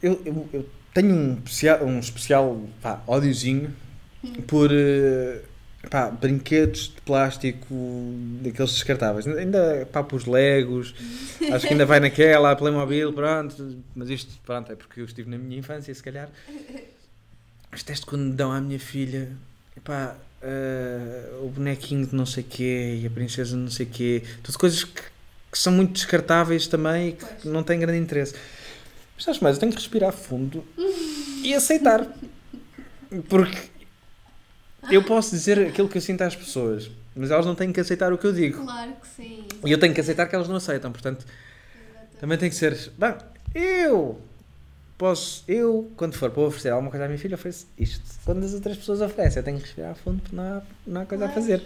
S2: eu, eu, eu tenho um especial, um especial pá, ódiozinho
S1: Hum.
S2: por eh, pá, brinquedos de plástico daqueles descartáveis. Ainda pá, os Legos, acho que ainda vai naquela, a Playmobil, pronto. Mas isto, pronto, é porque eu estive na minha infância, se calhar. Mas teste quando dão à minha filha, pá, eh, o bonequinho de não sei quê e a princesa de não sei quê, tudo coisas que, que são muito descartáveis também e que
S1: Pois.
S2: não têm grande interesse. Mas sabes mais, eu tenho que respirar fundo e aceitar. Porque eu posso dizer aquilo que eu sinto às pessoas, mas elas não têm que aceitar o que eu digo.
S1: Claro que sim.
S2: E eu tenho que aceitar que elas não aceitam, portanto, também tem que ser. Bem, eu posso, eu, quando for para oferecer alguma coisa à minha filha, ofereço isto. Quando as outras pessoas oferecem, eu tenho que respirar a fundo porque não há, não há coisa a
S1: Claro.
S2: fazer.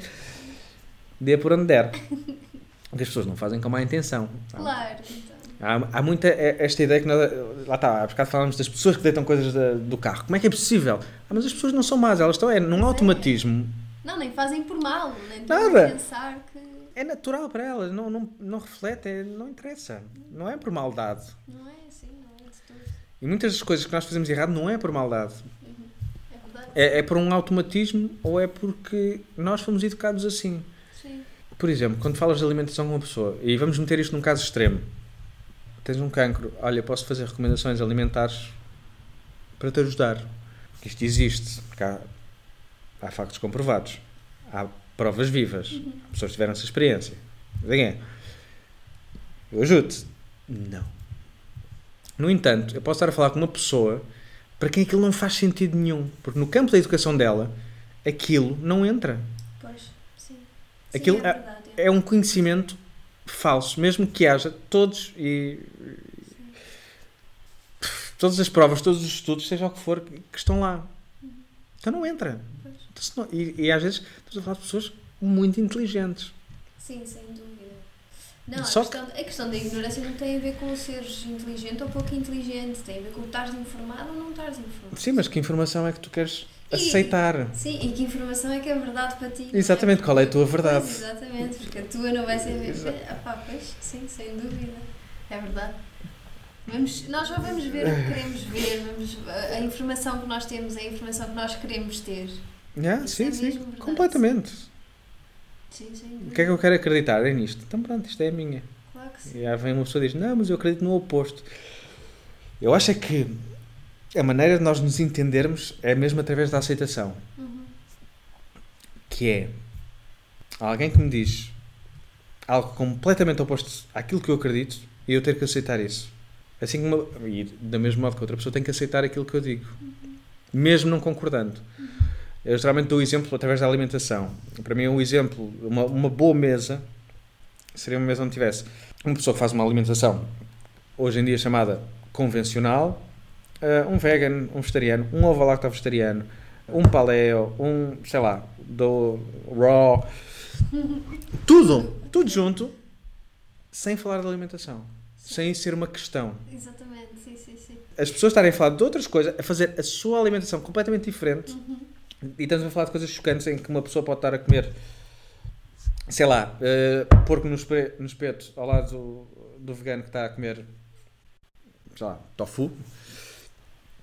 S2: Dê por onde der. Porque as pessoas não fazem com má intenção.
S1: Claro, então.
S2: Há, há muita eh, esta ideia que nós, lá está, há bocado falamos das pessoas que deitam coisas da- do carro. Como é que é possível? Ah, mas as pessoas não são más, elas estão é, num
S1: é.
S2: automatismo.
S1: Não, nem fazem por mal, nem
S2: Nada.
S1: a pensar que.
S2: É natural para elas, não, não, não reflete, é- não interessa. Não é por maldade.
S1: Não é assim, não é de todo.
S2: E muitas das coisas que nós fazemos errado não é por maldade.
S1: É verdade?
S2: É, é por um automatismo ou é porque nós fomos educados assim.
S1: Sim.
S2: Por exemplo, quando falas de alimentação com uma pessoa, e vamos meter isto num caso extremo, tens um cancro, olha, posso fazer recomendações alimentares para te ajudar. Porque isto existe, há, há factos comprovados, há provas vivas, Há pessoas que tiveram essa experiência. Eu ajudo-te. Não. No entanto, eu posso estar a falar com uma pessoa para quem aquilo não faz sentido nenhum, porque no campo da educação dela, aquilo não entra.
S1: Pois, sim.
S2: Aquilo
S1: sim, é
S2: é-
S1: verdade.
S2: é um conhecimento falso, mesmo que haja todos e todas as provas, todos os estudos, seja o que for, que estão lá. Então não entra. Então, não- e, e às vezes estamos a falar de pessoas muito inteligentes.
S1: Sim, sem dúvida. Não,
S2: Só
S1: a, questão, a questão da ignorância não tem a ver com seres inteligente ou pouco inteligente, tem a ver com estares informado ou não estares informado.
S2: Sim, mas que informação é que tu queres
S1: E-
S2: aceitar?
S1: Sim, e que informação é que é verdade para ti? é?
S2: Exatamente, qual é a tua
S1: Pois,
S2: verdade?
S1: exatamente, porque a tua não vai ser.
S2: Exato.
S1: Ah, pá, pois, sim, sem dúvida. É verdade. Vamos, nós já vamos ver o que queremos ver, vamos, a, a informação que nós temos é a informação que nós queremos ter.
S2: Yeah,
S1: Isso
S2: sim,
S1: é
S2: sim,
S1: mesmo verdade.
S2: completamente.
S1: Sim, dúvida.
S2: O que é que eu quero acreditar? É nisto. Então pronto, isto é a minha.
S1: Claro que sim.
S2: E aí vem uma pessoa e diz: Não, mas eu acredito no oposto. Eu acho é que a maneira de nós nos entendermos é mesmo através da aceitação.
S1: Uhum.
S2: Que é alguém que me diz algo completamente oposto àquilo que eu acredito e eu ter que aceitar isso. Assim como, e da mesmo modo que outra pessoa tem que aceitar aquilo que eu digo, mesmo não concordando. Eu geralmente dou o exemplo através da alimentação. Para mim, um exemplo, uma, uma boa mesa seria uma mesa onde tivesse uma pessoa que faz uma alimentação hoje em dia chamada convencional, eh, um vegan, um vegetariano, um ovo-lacto vegetariano, um paleo, um, sei lá, do raw, tudo, tudo junto, sem falar de alimentação, sem isso ser uma questão.
S1: Exatamente, sim, sim, sim.
S2: As pessoas estarem a falar de outras coisas, a fazer a sua alimentação completamente diferente,
S1: Uhum.
S2: E estamos a falar de coisas chocantes em que uma pessoa pode estar a comer sei lá, uh, porco no, espe no espeto ao lado do, do vegano que está a comer, sei lá, tofu.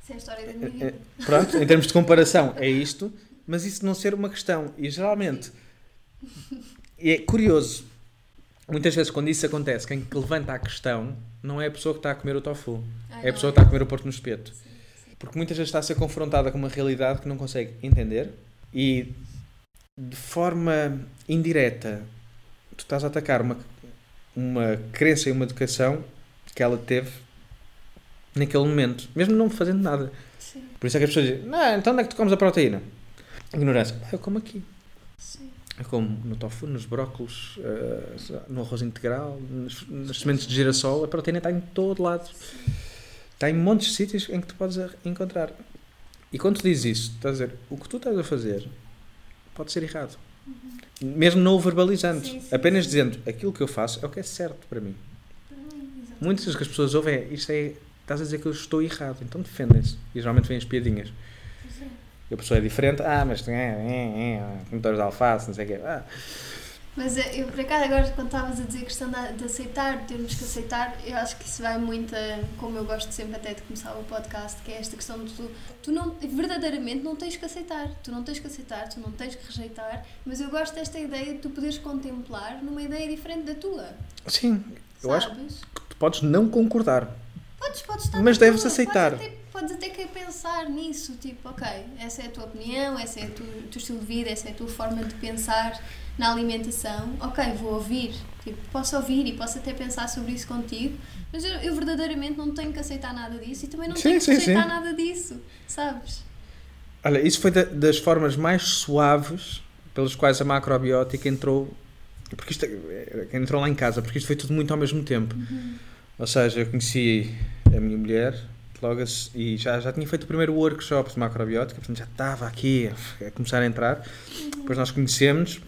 S1: Isso é a história da minha vida.
S2: Pronto, em termos de comparação, é isto, mas isso não ser uma questão. E geralmente é curioso. Muitas vezes, quando isso acontece, quem que levanta a questão não é a pessoa que está a comer o tofu,
S1: Ah,
S2: é a pessoa que está a comer o porco no espeto. Porque muitas vezes está a ser confrontada com uma realidade que não consegue entender e de forma indireta tu estás a atacar uma, uma crença e uma educação que ela teve naquele momento, mesmo não fazendo nada.
S1: Sim,
S2: Por isso é que as pessoas dizem, não, então onde é que tu comes a proteína? Ignorância. "Ah, Eu como aqui.
S1: sim.
S2: Eu como no tofu, nos brócolos, eh, no arroz integral, nas, nas sementes de girassol. A proteína está em todo lado. Está em montes de sítios em que tu podes encontrar. E quando tu dizes isso, estás a dizer, o que tu estás a fazer pode ser errado. Mesmo não o verbalizando.
S1: Sim, sim,
S2: apenas
S1: sim.
S2: dizendo, aquilo que eu faço é o que é certo para mim.
S1: Hum, exatamente.
S2: Muitas vezes que as pessoas ouvem é, isto é, estás a dizer que eu estou errado. Então defendem-se. E geralmente vêm as piadinhas.
S1: É.
S2: E a pessoa é diferente, ah, mas é, é, é, comedores de alface, não sei o quê. Ah,
S1: Mas eh, eu, por acaso, agora quando estavas a dizer a questão de, aceitar, de termos que aceitar, eu acho que isso vai muito, a- como eu gosto sempre até de começar o podcast, que é esta questão de tu, tu não, verdadeiramente não tens que aceitar, tu não tens que aceitar, tu não tens que rejeitar, mas eu gosto desta ideia de tu poderes contemplar numa ideia diferente da tua,
S2: sim, eu acho que tu podes não concordar.
S1: Podes, podes estar
S2: Mas deves
S1: tua,
S2: aceitar.
S1: Podes podes até querer pensar nisso, tipo, ok, essa é a tua opinião, essa é a o teu estilo de vida, essa é a tua forma de pensar na alimentação. Ok, vou ouvir, tipo, posso ouvir e posso até pensar sobre isso contigo, mas eu, eu verdadeiramente não tenho que aceitar nada disso e também não
S2: Sim,
S1: tenho que
S2: sim,
S1: aceitar
S2: sim.
S1: nada disso, sabes?
S2: Olha, isso foi da- das formas mais suaves pelas quais a macrobiótica entrou, porque isto é- entrou lá em casa, porque isto foi tudo muito ao mesmo tempo. Ou seja, eu conheci a minha mulher logo e já, já tinha feito o primeiro workshop de macrobiótica, portanto já estava aqui a, começar a entrar. Depois nós conhecemos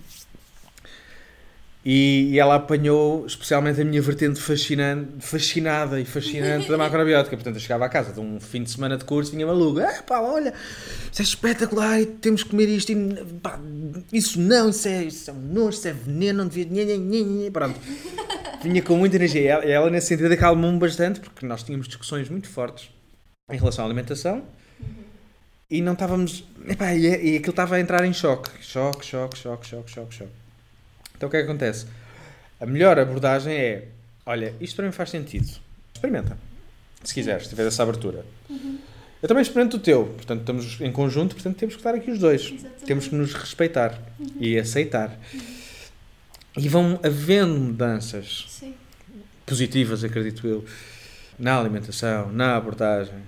S2: e, e ela apanhou especialmente a minha vertente fascinante, fascinada e fascinante da macrobiótica. Portanto, eu chegava à casa de um fim de semana de curso e vinha maluco. Ah, pá, olha, isso é espetacular e temos que comer isto. E, pá, isso não, isso é, isso é um nojo, isso é veneno, não devia. Pronto. Vinha com muita energia. Ela, ela, nesse sentido, acalmou-me bastante porque nós tínhamos discussões muito fortes em relação à alimentação e não estávamos. Epá, e, e aquilo estava a entrar em choque. Choque, choque, choque, choque, choque, choque. Então o que é que acontece? A melhor abordagem é: olha, isto para mim faz sentido. Experimenta. Se quiseres, se tiveres essa abertura. Eu também experimento o teu. Portanto, estamos em conjunto, portanto, temos que estar aqui os dois.
S1: Exatamente.
S2: Temos que nos respeitar e aceitar. E vão havendo mudanças
S1: Sim.
S2: positivas, acredito eu, na alimentação, na abordagem.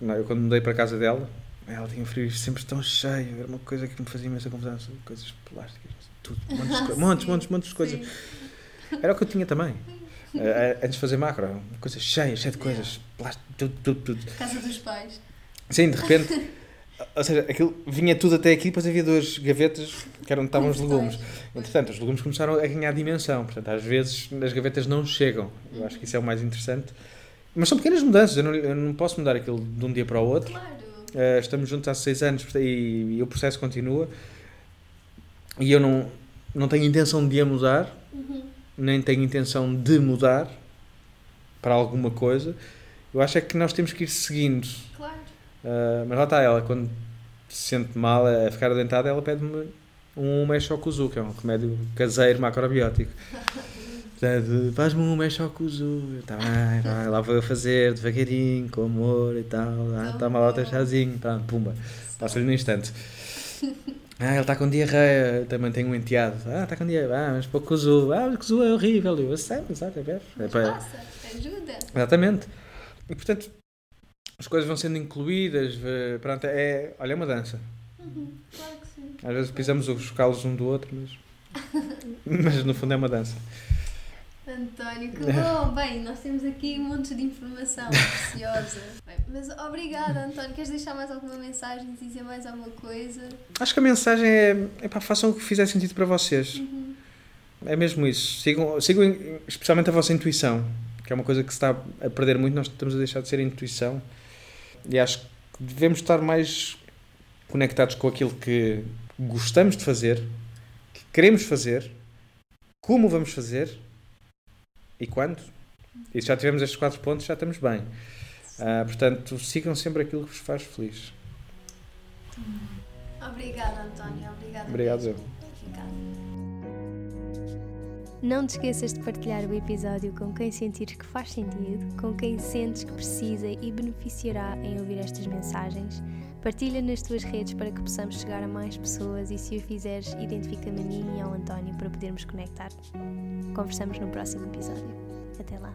S2: Não, Eu, quando mudei para a casa dela, ela tinha um frigorífico sempre tão cheio. Era uma coisa que me fazia imensa confusão. Coisas plásticas, tudo. Montes, de co- montes,
S1: Sim,
S2: montes, montes de coisas. Era o que eu tinha também. Eh, eh, Antes de fazer macro, uma coisa cheia, cheia de coisas. Plástico, tudo, tudo, tudo.
S1: Casa dos pais.
S2: Sim, de repente. Ou seja, aquilo vinha tudo até aqui, depois havia duas gavetas que eram onde estavam os legumes. Entretanto, os legumes começaram a ganhar dimensão. Portanto, às vezes as gavetas não chegam. Eu acho que isso é o mais interessante. Mas são pequenas mudanças. Eu não, eu não posso mudar aquilo de um dia para o outro.
S1: Claro.
S2: Eh, estamos juntos há seis anos e, e o processo continua. E eu não, não tenho intenção de a mudar,
S1: Uhum.
S2: nem tenho intenção de mudar para alguma coisa. Eu acho é que nós temos que ir seguindo.
S1: Claro.
S2: Uh, mas lá está ela, quando se sente mal a ficar adentada, ela pede-me um Meshokuzu, que é um remédio caseiro macrobiótico. Portanto, faz-me um Meshokuzu. Tá bem, tá bem, lá vou eu fazer, devagarinho, com amor e tal. Ah, toma lá o teu chazinho, pronto, pumba. Passa-lhe no instante. Ah, ele está com diarreia, também tenho um enteado. Ah, está com diarreia, ah, mas para o kuzu. Ah, o kuzu é horrível. Eu sei, sabe, é, é, para-
S1: passa, ajuda.
S2: Exatamente. E portanto, as coisas vão sendo incluídas. Pronto, é, olha, é uma dança.
S1: Uhum. Claro que sim.
S2: Às vezes pisamos os calos um do outro, mas, mas no fundo é uma dança.
S1: António, que bom! Bem, nós temos aqui um monte de informação preciosa. Bem, mas obrigada, António. Queres deixar mais alguma mensagem, dizer mais alguma coisa?
S2: Acho que a mensagem é, epá, façam o que fizer sentido para vocês.
S1: Uhum.
S2: É mesmo isso. Sigam, sigam especialmente a vossa intuição, que é uma coisa que se está a perder muito. Nós estamos a deixar de ser intuição. E acho que devemos estar mais conectados com aquilo que gostamos de fazer, que queremos fazer como vamos fazer e quando. E se já tivemos estes quatro pontos, já estamos bem. Uh, portanto, sigam sempre aquilo que vos faz feliz.
S3: Obrigada, António. Obrigada.
S2: Obrigado,
S3: mesmo. Obrigada.
S1: Não te esqueças de partilhar o episódio com quem sentires que faz sentido, com quem sentes que precisa e beneficiará em ouvir estas mensagens. Partilha nas tuas redes para que possamos chegar a mais pessoas e se o fizeres, identifica-me a mim e ao António para podermos conectar. Conversamos no próximo episódio. Até lá.